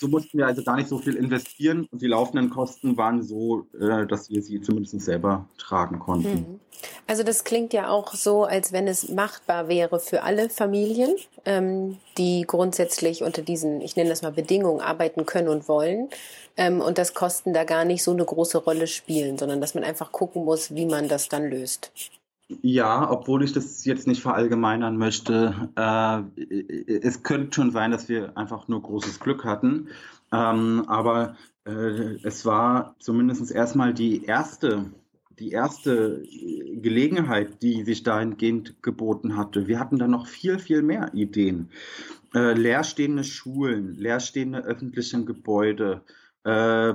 so mussten wir also gar nicht so viel investieren und die laufenden Kosten waren so, äh, dass wir sie zumindest selber tragen konnten. Hm. Also das klingt ja auch so, als wenn es machbar wäre für alle Familien, ähm, die grundsätzlich unter diesen, ich nenne das mal Bedingungen, arbeiten können und wollen ähm, und dass Kosten da gar nicht so eine große Rolle spielen, sondern dass man einfach gucken muss, wie man das dann löst. Ja, obwohl ich das jetzt nicht verallgemeinern möchte. Äh, es könnte schon sein, dass wir einfach nur großes Glück hatten. Ähm, aber äh, es war zumindest erstmal die erste, die erste Gelegenheit, die sich dahingehend geboten hatte. Wir hatten da noch viel, viel mehr Ideen. Äh, leerstehende Schulen, leerstehende öffentliche Gebäude, äh,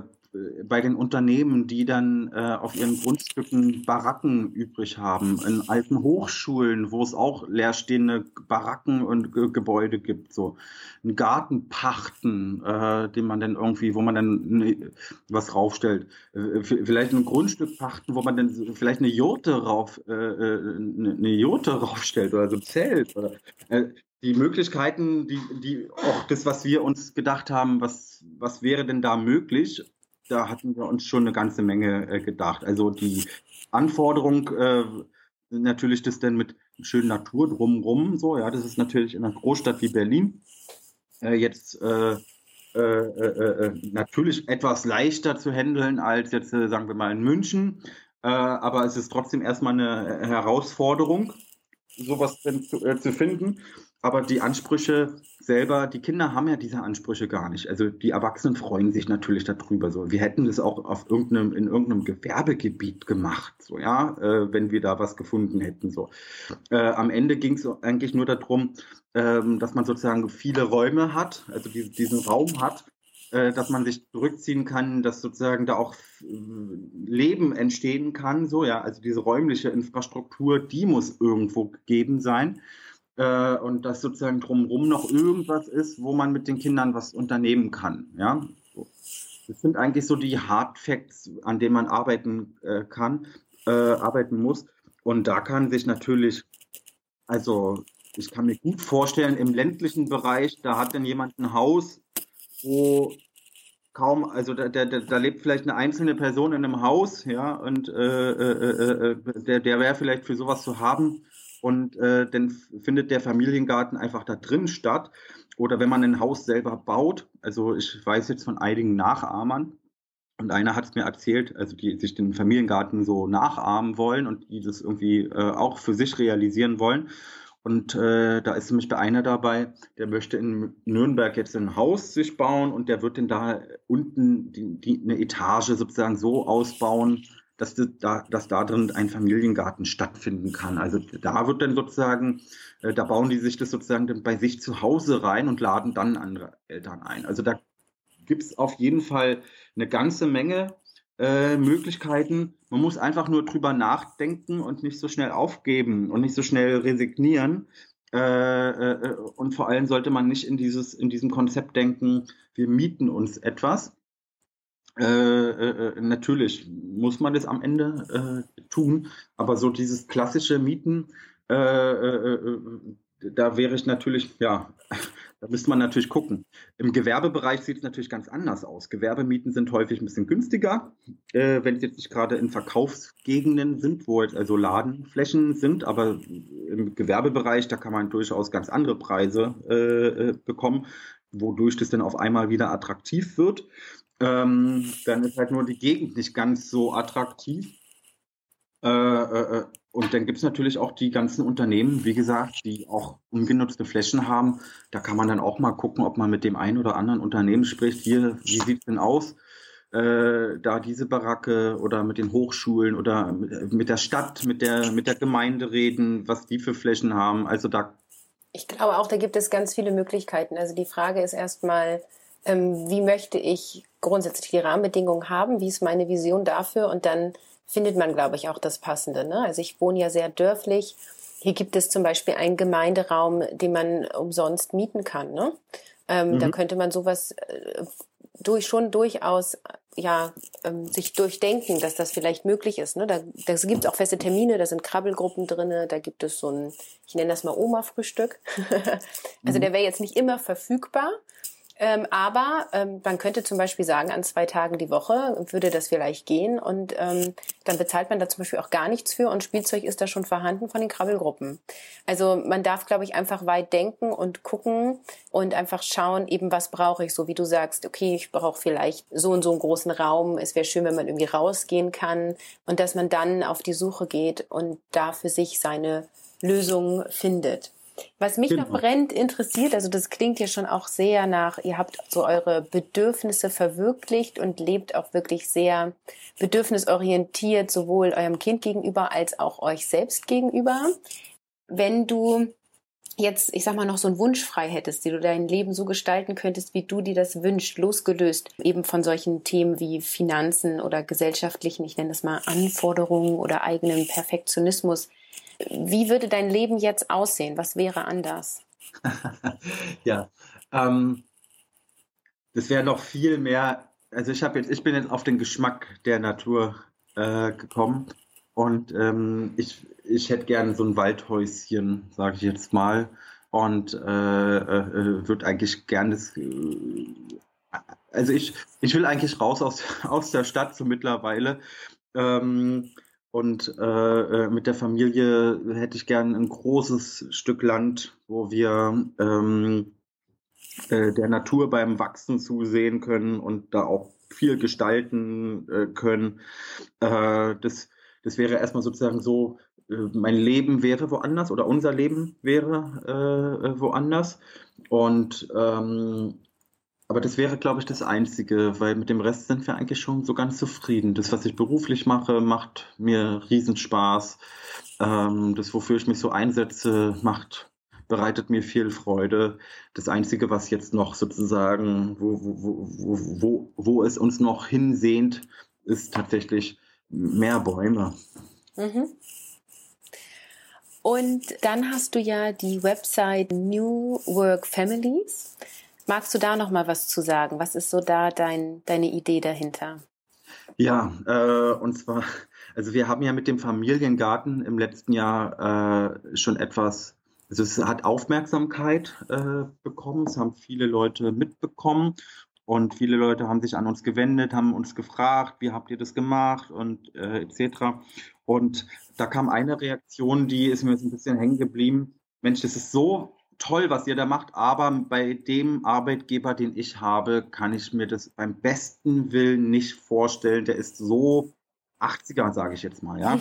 bei den Unternehmen, die dann äh, auf ihren Grundstücken Baracken übrig haben, in alten Hochschulen, wo es auch leerstehende Baracken und Ge Gebäude gibt, so. Einen Garten pachten, äh, den man dann irgendwie, wo man dann ne, was raufstellt, äh, vielleicht ein Grundstück pachten, wo man dann vielleicht eine Jurte rauf, äh, äh eine Jurte raufstellt oder so ein Zelt. Oder, äh, die Möglichkeiten, die, die auch das, was wir uns gedacht haben, was, was wäre denn da möglich, da hatten wir uns schon eine ganze Menge äh, gedacht. Also die Anforderung, äh, natürlich das denn mit schönen Natur drumrum, so, ja, das ist natürlich in einer Großstadt wie Berlin äh, jetzt äh, äh, äh, natürlich etwas leichter zu handeln als jetzt, sagen wir mal, in München. aber es ist trotzdem erstmal eine Herausforderung, sowas denn zu, zu finden. Aber die Ansprüche selber, die Kinder haben ja diese Ansprüche gar nicht. Also die Erwachsenen freuen sich natürlich darüber. So, wir hätten das auch auf irgendeinem, in irgendeinem Gewerbegebiet gemacht, so ja, äh, wenn wir da was gefunden hätten. So. Äh, am Ende ging es eigentlich nur darum, ähm, dass man sozusagen viele Räume hat, also die, diesen Raum hat, äh, dass man sich zurückziehen kann, dass sozusagen da auch äh, Leben entstehen kann. So ja, also diese räumliche Infrastruktur, die muss irgendwo gegeben sein äh, und dass sozusagen drumherum noch irgendwas ist, wo man mit den Kindern was unternehmen kann. Ja? Das sind eigentlich so die Hard Facts, an denen man arbeiten äh, kann, äh, arbeiten muss. Und da kann sich natürlich, also ich kann mir gut vorstellen, im ländlichen Bereich, da hat dann jemand ein Haus, wo kaum, also da, da, da lebt vielleicht eine einzelne Person in einem Haus, ja, und äh, äh, äh, äh der, der wäre vielleicht für sowas zu haben und äh, dann findet der Familiengarten einfach da drin statt. Oder wenn man ein Haus selber baut, also ich weiß jetzt von einigen Nachahmern, und einer hat es mir erzählt, also die sich den Familiengarten so nachahmen wollen und die das irgendwie äh, auch für sich realisieren wollen. Und äh, da ist nämlich bei einer dabei, der möchte in Nürnberg jetzt ein Haus sich bauen und der wird dann da unten die, die, eine Etage sozusagen so ausbauen, dass, da, dass da drin ein Familiengarten stattfinden kann. Also da wird dann sozusagen, äh, da bauen die sich das sozusagen dann bei sich zu Hause rein und laden dann andere Eltern ein. Also da gibt es auf jeden Fall eine ganze Menge äh, Möglichkeiten. Man muss einfach nur drüber nachdenken und nicht so schnell aufgeben und nicht so schnell resignieren. Äh, äh, und vor allem sollte man nicht in dieses in diesem Konzept denken, wir mieten uns etwas. Äh, äh, natürlich muss man das am Ende äh, tun, aber so dieses klassische Mieten, da wäre ich natürlich, ja, da müsste man natürlich gucken. Im Gewerbebereich sieht es natürlich ganz anders aus. Gewerbemieten sind häufig ein bisschen günstiger, äh, wenn es jetzt nicht gerade in Verkaufsgegenden sind, wo jetzt also Ladenflächen sind, aber im Gewerbebereich, da kann man durchaus ganz andere Preise äh, äh bekommen, wodurch das dann auf einmal wieder attraktiv wird. Ähm, dann ist halt nur die Gegend nicht ganz so attraktiv. Äh, äh, äh und dann gibt es natürlich auch die ganzen Unternehmen, wie gesagt, die auch ungenutzte Flächen haben. Da kann man dann auch mal gucken, ob man mit dem einen oder anderen Unternehmen spricht. Hier, wie sieht es denn aus? Äh, da diese Baracke oder mit den Hochschulen oder mit, mit, der Stadt, mit der, mit der Gemeinde reden, was die für Flächen haben. Also da. Ich glaube auch, da gibt es ganz viele Möglichkeiten. Also die Frage ist erstmal, ähm, wie möchte ich grundsätzlich die Rahmenbedingungen haben? Wie ist meine Vision dafür? Und dann findet man, glaube ich, auch das Passende. Ne? Also ich wohne ja sehr dörflich. Hier gibt es zum Beispiel einen Gemeinderaum, den man umsonst mieten kann. Ne? Ähm, mhm. Da könnte man sowas äh, durch schon durchaus ja ähm, sich durchdenken, dass das vielleicht möglich ist. Ne? Da, da gibt es auch feste Termine, da sind Krabbelgruppen drinne, da gibt es so ein, ich nenne das mal Oma-Frühstück. also mhm. der wäre jetzt nicht immer verfügbar, ähm, aber ähm, man könnte zum Beispiel sagen, an zwei Tagen die Woche würde das vielleicht gehen und ähm, dann bezahlt man da zum Beispiel auch gar nichts für und Spielzeug ist da schon vorhanden von den Krabbelgruppen. Also man darf, glaube ich, einfach weit denken und gucken und einfach schauen, eben was brauche ich, so wie du sagst, okay, ich brauche vielleicht so und so einen großen Raum, es wäre schön, wenn man irgendwie rausgehen kann und dass man dann auf die Suche geht und da für sich seine Lösung findet. Was mich genau. noch brennend interessiert, also das klingt ja schon auch sehr nach, ihr habt so eure Bedürfnisse verwirklicht und lebt auch wirklich sehr bedürfnisorientiert, sowohl eurem Kind gegenüber als auch euch selbst gegenüber. Wenn du jetzt, ich sag mal, noch so einen Wunsch frei hättest, wie du dein Leben so gestalten könntest, wie du dir das wünschst, losgelöst eben von solchen Themen wie Finanzen oder gesellschaftlichen, ich nenne das mal Anforderungen oder eigenen Perfektionismus, wie würde dein Leben jetzt aussehen? Was wäre anders? ja, ähm, das wäre noch viel mehr. Also ich habe jetzt, ich bin jetzt auf den Geschmack der Natur äh, gekommen und ähm, ich, ich hätte gerne so ein Waldhäuschen, sage ich jetzt mal, und äh, äh, würde eigentlich gerne das. Äh, also ich, ich will eigentlich raus aus, aus der Stadt so mittlerweile. Ähm, und äh, äh, mit der Familie hätte ich gern ein großes Stück Land, wo wir ähm, äh, der Natur beim Wachsen zusehen können und da auch viel gestalten äh, können. Äh, das, das wäre erstmal sozusagen so, äh, mein Leben wäre woanders oder unser Leben wäre woanders. Und ähm, aber das wäre, glaube ich, das Einzige, weil mit dem Rest sind wir eigentlich schon so ganz zufrieden. Das, was ich beruflich mache, macht mir Riesenspaß. Ähm, das, wofür ich mich so einsetze, macht, bereitet mir viel Freude. Das Einzige, was jetzt noch sozusagen, wo, wo, wo, wo, wo es uns noch hinsehnt, ist tatsächlich mehr Bäume. Mhm. Und dann hast du ja die Website New Work Families. Magst du da noch mal was zu sagen? Was ist so da dein, deine Idee dahinter? Ja, äh, und zwar, also wir haben ja mit dem Familiengarten im letzten Jahr äh, schon etwas, also es hat Aufmerksamkeit äh, bekommen, es haben viele Leute mitbekommen und viele Leute haben sich an uns gewendet, haben uns gefragt, wie habt ihr das gemacht und äh, etc. Und da kam eine Reaktion, die ist mir jetzt ein bisschen hängen geblieben. Mensch, das ist so toll, was ihr da macht, aber bei dem Arbeitgeber, den ich habe, kann ich mir das beim besten Willen nicht vorstellen. Der ist so 80er, sage ich jetzt mal, ja.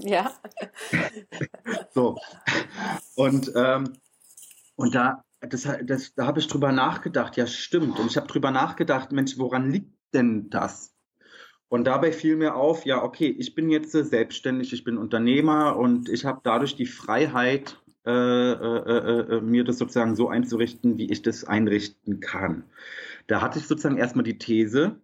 ja. so. Und, ähm, und da, das, das, da habe ich drüber nachgedacht, ja, stimmt. Und ich habe drüber nachgedacht, Mensch, woran liegt denn das? Und dabei fiel mir auf, ja, okay, ich bin jetzt selbstständig, ich bin Unternehmer und ich habe dadurch die Freiheit, äh, äh, äh, mir das sozusagen so einzurichten, wie ich das einrichten kann. Da hatte ich sozusagen erstmal die These,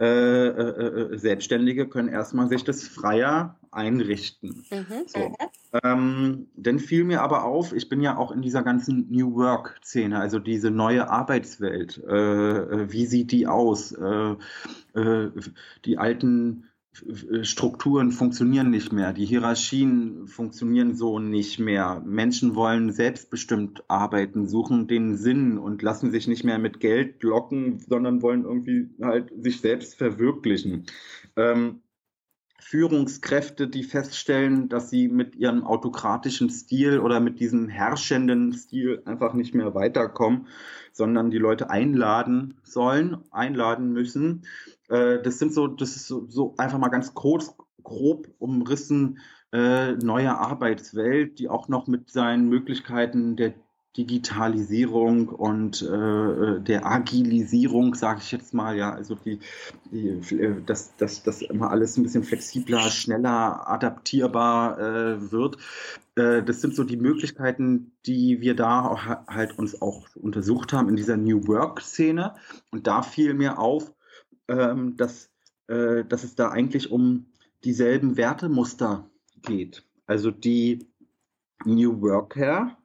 äh, äh, äh, Selbstständige können erstmal sich das freier einrichten. Mhm. So. Ähm, dann fiel mir aber auf, ich bin ja auch in dieser ganzen New Work-Szene, also diese neue Arbeitswelt. Äh, wie sieht die aus? Äh, die alten Strukturen funktionieren nicht mehr, die Hierarchien funktionieren so nicht mehr. Menschen wollen selbstbestimmt arbeiten, suchen den Sinn und lassen sich nicht mehr mit Geld locken, sondern wollen irgendwie halt sich selbst verwirklichen. Ähm, Führungskräfte, die feststellen, dass sie mit ihrem autokratischen Stil oder mit diesem herrschenden Stil einfach nicht mehr weiterkommen, sondern die Leute einladen sollen, einladen müssen äh, das sind so, das ist so, so einfach mal ganz groß, grob umrissen äh, neue Arbeitswelt, die auch noch mit seinen Möglichkeiten der Digitalisierung und äh, der Agilisierung, sage ich jetzt mal, ja, also die, die äh, dass, dass, dass immer alles ein bisschen flexibler, schneller, adaptierbar äh, wird. Äh, das sind so die Möglichkeiten, die wir da halt uns auch untersucht haben in dieser New Work-Szene. Und da fiel mir auf, ähm, dass, äh, dass es da eigentlich um dieselben Wertemuster geht. Also die New Worker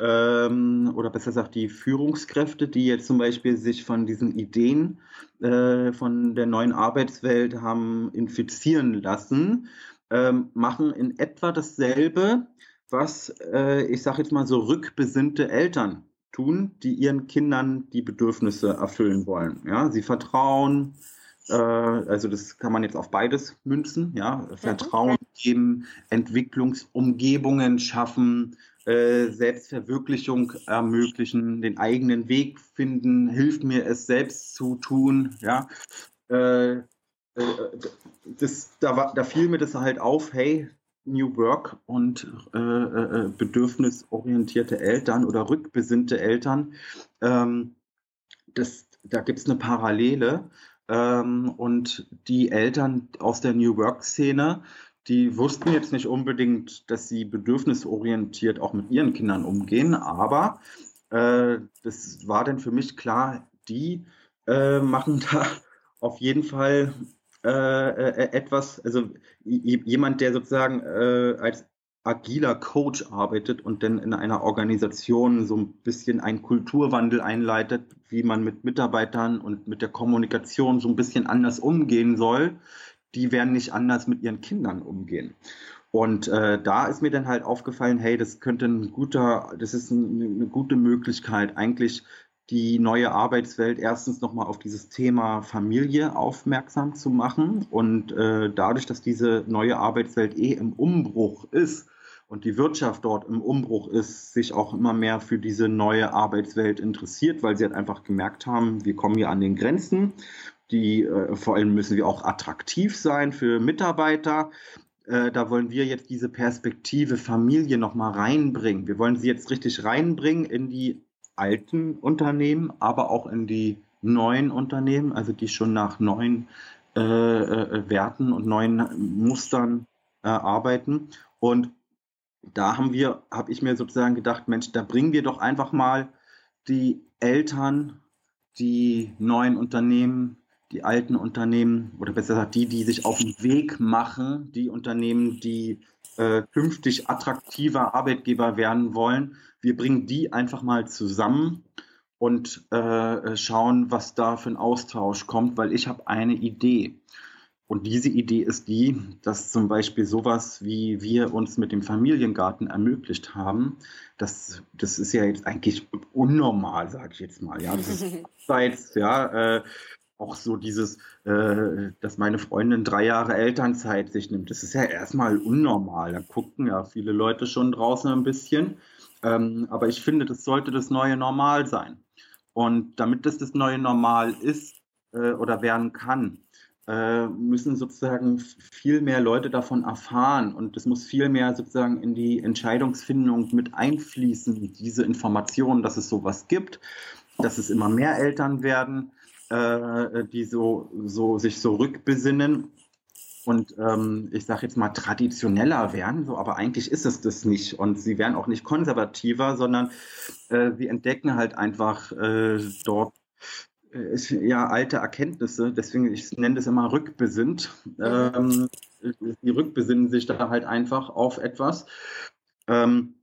ähm, oder besser gesagt die Führungskräfte, die jetzt zum Beispiel sich von diesen Ideen äh, von der neuen Arbeitswelt haben infizieren lassen, ähm, machen in etwa dasselbe, was äh, ich sage jetzt mal so rückbesinnte Eltern tun, die ihren Kindern die Bedürfnisse erfüllen wollen. Ja, sie vertrauen, äh, also das kann man jetzt auf beides münzen, ja, Vertrauen geben, Entwicklungsumgebungen schaffen, äh, Selbstverwirklichung ermöglichen, den eigenen Weg finden, hilft mir es selbst zu tun, ja. Äh, äh das, da, war, da fiel mir das halt auf, hey, New Work und äh, äh, bedürfnisorientierte Eltern oder rückbesinnte Eltern, ähm, das, da gibt es eine Parallele. Ähm, und die Eltern aus der New Work-Szene, die wussten jetzt nicht unbedingt, dass sie bedürfnisorientiert auch mit ihren Kindern umgehen, aber äh, das war dann für mich klar, die äh, machen da auf jeden Fall äh, äh, etwas, also jemand, der sozusagen äh, als agiler Coach arbeitet und dann in einer Organisation so ein bisschen einen Kulturwandel einleitet, wie man mit Mitarbeitern und mit der Kommunikation so ein bisschen anders umgehen soll, die werden nicht anders mit ihren Kindern umgehen. Und äh, da ist mir dann halt aufgefallen, hey, das könnte ein guter, das ist ein, eine gute Möglichkeit, eigentlich die neue Arbeitswelt erstens nochmal auf dieses Thema Familie aufmerksam zu machen. Und äh, dadurch, dass diese neue Arbeitswelt eh im Umbruch ist und die Wirtschaft dort im Umbruch ist, sich auch immer mehr für diese neue Arbeitswelt interessiert, weil sie halt einfach gemerkt haben, wir kommen hier an den Grenzen. Die, äh, vor allem müssen wir auch attraktiv sein für Mitarbeiter äh, da wollen wir jetzt diese Perspektive Familie nochmal reinbringen. Wir wollen sie jetzt richtig reinbringen in die alten Unternehmen, aber auch in die neuen Unternehmen, also die schon nach neuen äh, äh, Werten und neuen Mustern äh, arbeiten. Und da haben wir, habe ich mir sozusagen gedacht, Mensch, da bringen wir doch einfach mal die Eltern, die neuen Unternehmen, die alten Unternehmen oder besser gesagt die, die sich auf den Weg machen, die Unternehmen, die äh, künftig attraktiver Arbeitgeber werden wollen. Wir bringen die einfach mal zusammen und äh, schauen, was da für ein Austausch kommt, weil ich habe eine Idee. Und diese Idee ist die, dass zum Beispiel sowas, wie wir uns mit dem Familiengarten ermöglicht haben, das, das ist ja jetzt eigentlich unnormal, sage ich jetzt mal. Ja, das ist ja, äh, auch so dieses, äh, dass meine Freundin drei Jahre Elternzeit sich nimmt, das ist ja erstmal unnormal. Da gucken ja viele Leute schon draußen ein bisschen. Ähm, aber ich finde, das sollte das neue Normal sein. Und damit das das neue Normal ist äh, oder werden kann, äh, müssen sozusagen viel mehr Leute davon erfahren und es muss viel mehr sozusagen in die Entscheidungsfindung mit einfließen, diese Informationen, dass es sowas gibt, dass es immer mehr Eltern werden, äh, die so, so sich so rückbesinnen und ähm, ich sage jetzt mal traditioneller werden, so, aber eigentlich ist es das nicht. Und sie werden auch nicht konservativer, sondern äh, sie entdecken halt einfach äh, dort äh, ja alte Erkenntnisse. Deswegen, ich nenne das immer rückbesinnt. Ähm, die rückbesinnen sich da halt einfach auf etwas. Ähm,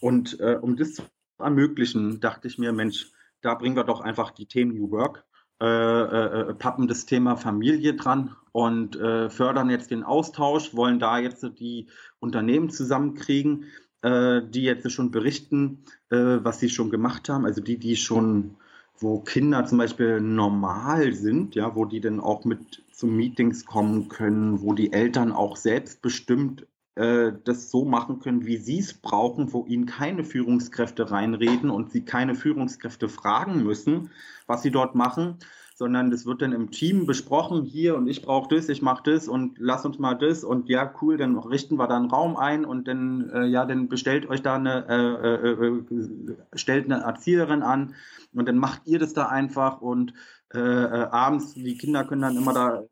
und äh, um das zu ermöglichen, dachte ich mir, Mensch, da bringen wir doch einfach die Themen New Work äh, äh, äh, pappen das Thema Familie dran und äh, fördern jetzt den Austausch, wollen da jetzt die Unternehmen zusammenkriegen, äh, die jetzt schon berichten, äh, was sie schon gemacht haben, also die, die schon, wo Kinder zum Beispiel normal sind, ja, wo die dann auch mit zu Meetings kommen können, wo die Eltern auch selbstbestimmt äh, das so machen können, wie sie es brauchen, wo ihnen keine Führungskräfte reinreden und sie keine Führungskräfte fragen müssen, was sie dort machen, sondern das wird dann im Team besprochen, hier und ich brauche das, ich mache das und lass uns mal das. Und ja, cool, dann richten wir da einen Raum ein und dann, äh, ja, dann bestellt euch da eine, äh, äh, äh stellt eine Erzieherin an und dann macht ihr das da einfach. Und äh, äh, abends, die Kinder können dann immer da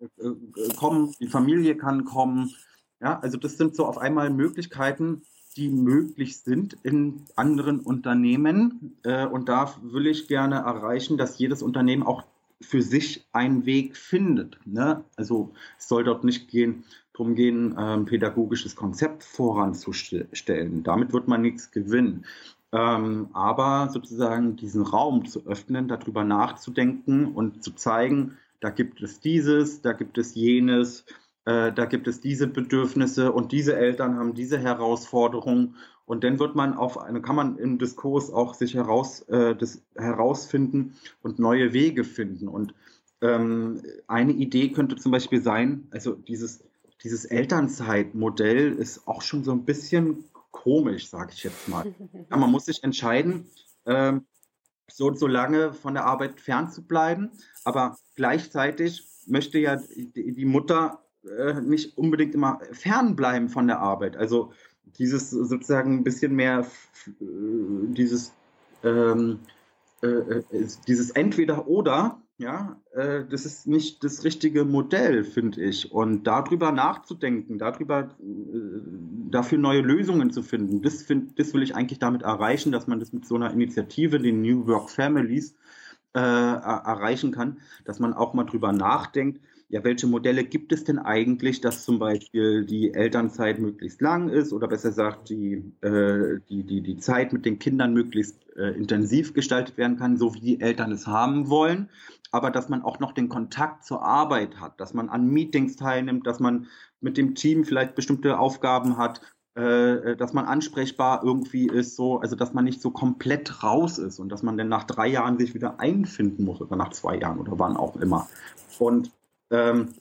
kommen, die Familie kann kommen ja, also das sind so auf einmal Möglichkeiten, die möglich sind in anderen Unternehmen. Äh, und da will ich gerne erreichen, dass jedes Unternehmen auch für sich einen Weg findet. Ne? Also es soll dort nicht gehen, darum gehen, ein ähm, pädagogisches Konzept voranzustellen. Damit wird man nichts gewinnen. Ähm, aber sozusagen diesen Raum zu öffnen, darüber nachzudenken und zu zeigen, da gibt es dieses, da gibt es jenes, äh, da gibt es diese Bedürfnisse und diese Eltern haben diese Herausforderungen. Und dann wird man auf eine, kann man im Diskurs auch sich heraus, äh, das herausfinden und neue Wege finden. Und ähm, eine Idee könnte zum Beispiel sein, also dieses, dieses Elternzeitmodell ist auch schon so ein bisschen komisch, sage ich jetzt mal. Ja, man muss sich entscheiden, ähm, so und so lange von der Arbeit fernzubleiben, aber gleichzeitig möchte ja die, die Mutter äh, nicht unbedingt immer fernbleiben von der Arbeit. Also dieses sozusagen ein bisschen mehr äh, dieses ähm, äh, äh dieses entweder oder ja, äh, das ist nicht das richtige Modell, finde ich. Und darüber nachzudenken, darüber äh, dafür neue Lösungen zu finden, das, find, das will ich eigentlich damit erreichen, dass man das mit so einer Initiative, den New Work Families, äh, erreichen kann, dass man auch mal drüber nachdenkt, ja, welche Modelle gibt es denn eigentlich, dass zum Beispiel die Elternzeit möglichst lang ist oder besser gesagt, die, äh, die, die, die Zeit mit den Kindern möglichst äh, intensiv gestaltet werden kann, so wie die Eltern es haben wollen, aber dass man auch noch den Kontakt zur Arbeit hat, dass man an Meetings teilnimmt, dass man mit dem Team vielleicht bestimmte Aufgaben hat, äh, dass man ansprechbar irgendwie ist, so, also dass man nicht so komplett raus ist und dass man dann nach drei Jahren sich wieder einfinden muss oder nach zwei Jahren oder wann auch immer. Und ähm,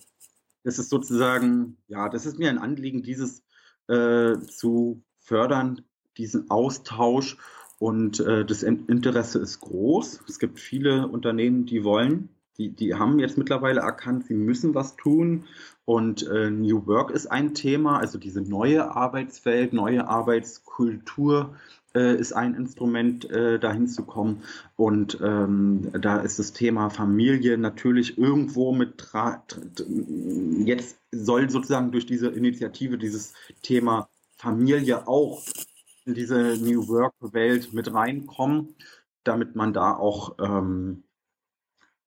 das ist sozusagen, ja, das ist mir ein Anliegen, dieses äh, zu fördern, diesen Austausch. Und äh, das Interesse ist groß. Es gibt viele Unternehmen, die wollen, die, die haben jetzt mittlerweile erkannt, sie müssen was tun. Und äh, New Work ist ein Thema, also diese neue Arbeitswelt, neue Arbeitskultur, äh, ist ein Instrument, äh, dahin zu kommen. Und ähm, da ist das Thema Familie natürlich irgendwo mit jetzt soll sozusagen durch diese Initiative dieses Thema Familie auch in diese New Work-Welt mit reinkommen, damit man da auch ähm,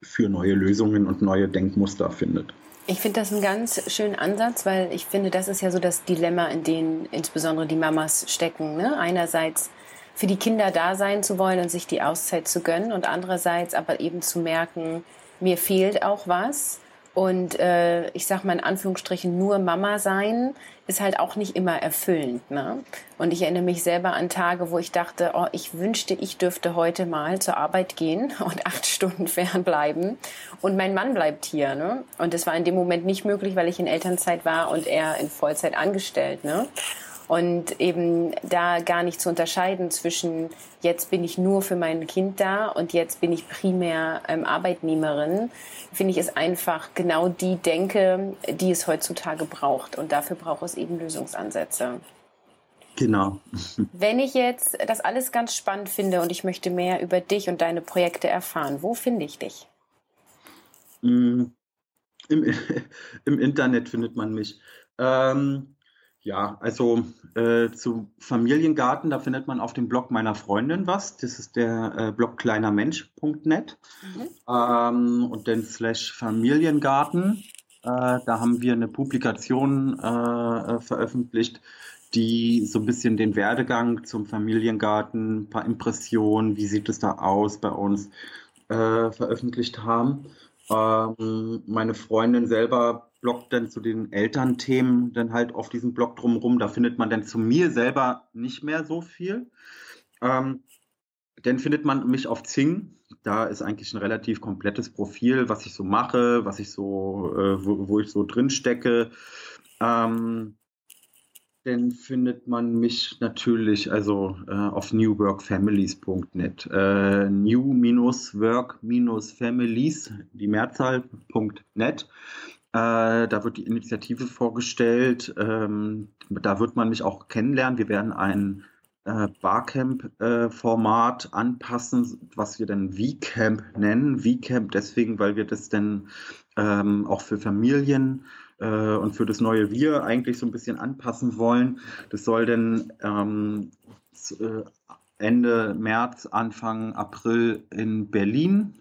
für neue Lösungen und neue Denkmuster findet. Ich finde das einen ganz schönen Ansatz, weil ich finde, das ist ja so das Dilemma, in dem insbesondere die Mamas stecken. Ne? Einerseits für die Kinder da sein zu wollen und sich die Auszeit zu gönnen und andererseits aber eben zu merken, mir fehlt auch was Und äh, ich sag mal in Anführungsstrichen nur Mama sein ist halt auch nicht immer erfüllend. Ne? Und ich erinnere mich selber an Tage, wo ich dachte, oh, ich wünschte, ich dürfte heute mal zur Arbeit gehen und acht Stunden fernbleiben. Und mein Mann bleibt hier. Ne? Und das war in dem Moment nicht möglich, weil ich in Elternzeit war und er in Vollzeit angestellt. Ne? Und eben da gar nicht zu unterscheiden zwischen jetzt bin ich nur für mein Kind da und jetzt bin ich primär ähm, Arbeitnehmerin, finde ich ist einfach genau die Denke, die es heutzutage braucht. Und dafür braucht es eben Lösungsansätze. Genau. Wenn ich jetzt das alles ganz spannend finde und ich möchte mehr über dich und deine Projekte erfahren, wo finde ich dich? Mm, Im, Im Internet findet man mich. Ähm, ja, also äh, zu Familiengarten, da findet man auf dem Blog meiner Freundin was. Das ist der äh, Blog kleinermensch.net. Mhm. Ähm, und dann slash Familiengarten. Äh, da haben wir eine Publikation äh, äh, veröffentlicht, die so ein bisschen den Werdegang zum Familiengarten, ein paar Impressionen, wie sieht es da aus bei uns, äh, veröffentlicht haben. Ähm, meine Freundin selber bloggt dann zu den Elternthemen dann halt auf diesem Blog drumherum. Da findet man dann zu mir selber nicht mehr so viel. Ähm, dann findet man mich auf Zing. Da ist eigentlich ein relativ komplettes Profil, was ich so mache, was ich so, äh, wo, wo, ich so drin stecke. Ähm, dann findet man mich natürlich also äh, auf newworkfamilies.net. Äh, new-work-families, die Mehrzahl.net. Äh, da wird die Initiative vorgestellt. Ähm, da wird man mich auch kennenlernen. Wir werden ein äh, Barcamp-Format äh, anpassen, was wir dann V-Camp nennen. V-Camp deswegen, weil wir das dann ähm, auch für Familien äh, und für das neue Wir eigentlich so ein bisschen anpassen wollen. Das soll dann ähm, äh, Ende März, Anfang April in Berlin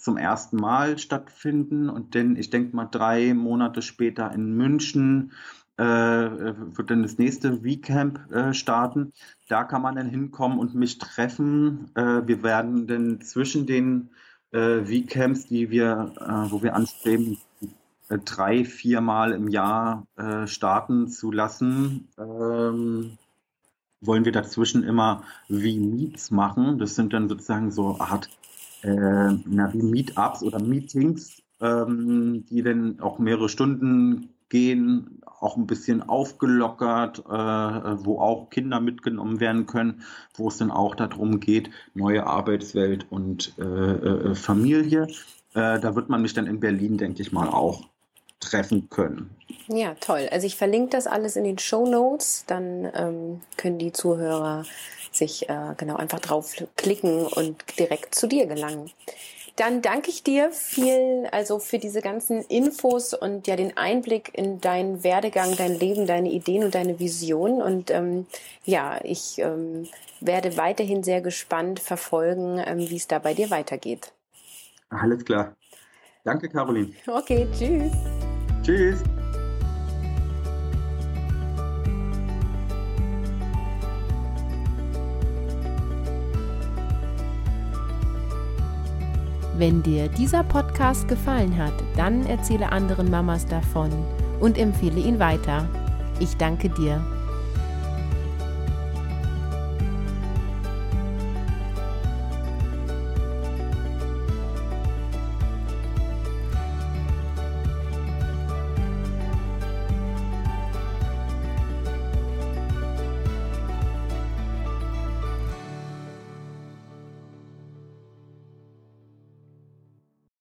zum ersten Mal stattfinden und dann, ich denke mal, drei Monate später in München äh, wird dann das nächste V-Camp äh, starten. Da kann man dann hinkommen und mich treffen. Äh, wir werden dann zwischen den äh, V-Camps, die wir, äh, wo wir anstreben, äh, drei, viermal im Jahr starten zu lassen. Ähm, wollen wir dazwischen immer V-Meets machen. Das sind dann sozusagen so Art äh, na, wie Meetups oder Meetings, ähm, die dann auch mehrere Stunden gehen, auch ein bisschen aufgelockert, äh, wo auch Kinder mitgenommen werden können, wo es dann auch darum geht, neue Arbeitswelt und äh, äh, Familie. Äh, da wird man mich dann in Berlin, denke ich mal, auch treffen können. Ja, toll. Also ich verlinke das alles in den Show Notes, dann ähm, können die Zuhörer sich äh, genau einfach draufklicken und direkt zu dir gelangen. Dann danke ich dir viel, also für diese ganzen Infos und ja den Einblick in deinen Werdegang, dein Leben, deine Ideen und deine Vision. Und ähm, ja, ich ähm, werde weiterhin sehr gespannt verfolgen, ähm, wie es da bei dir weitergeht. Alles klar. Danke, Caroline. Okay, tschüss. Tschüss. Wenn dir dieser Podcast gefallen hat, dann erzähle anderen Mamas davon und empfehle ihn weiter. Ich danke dir.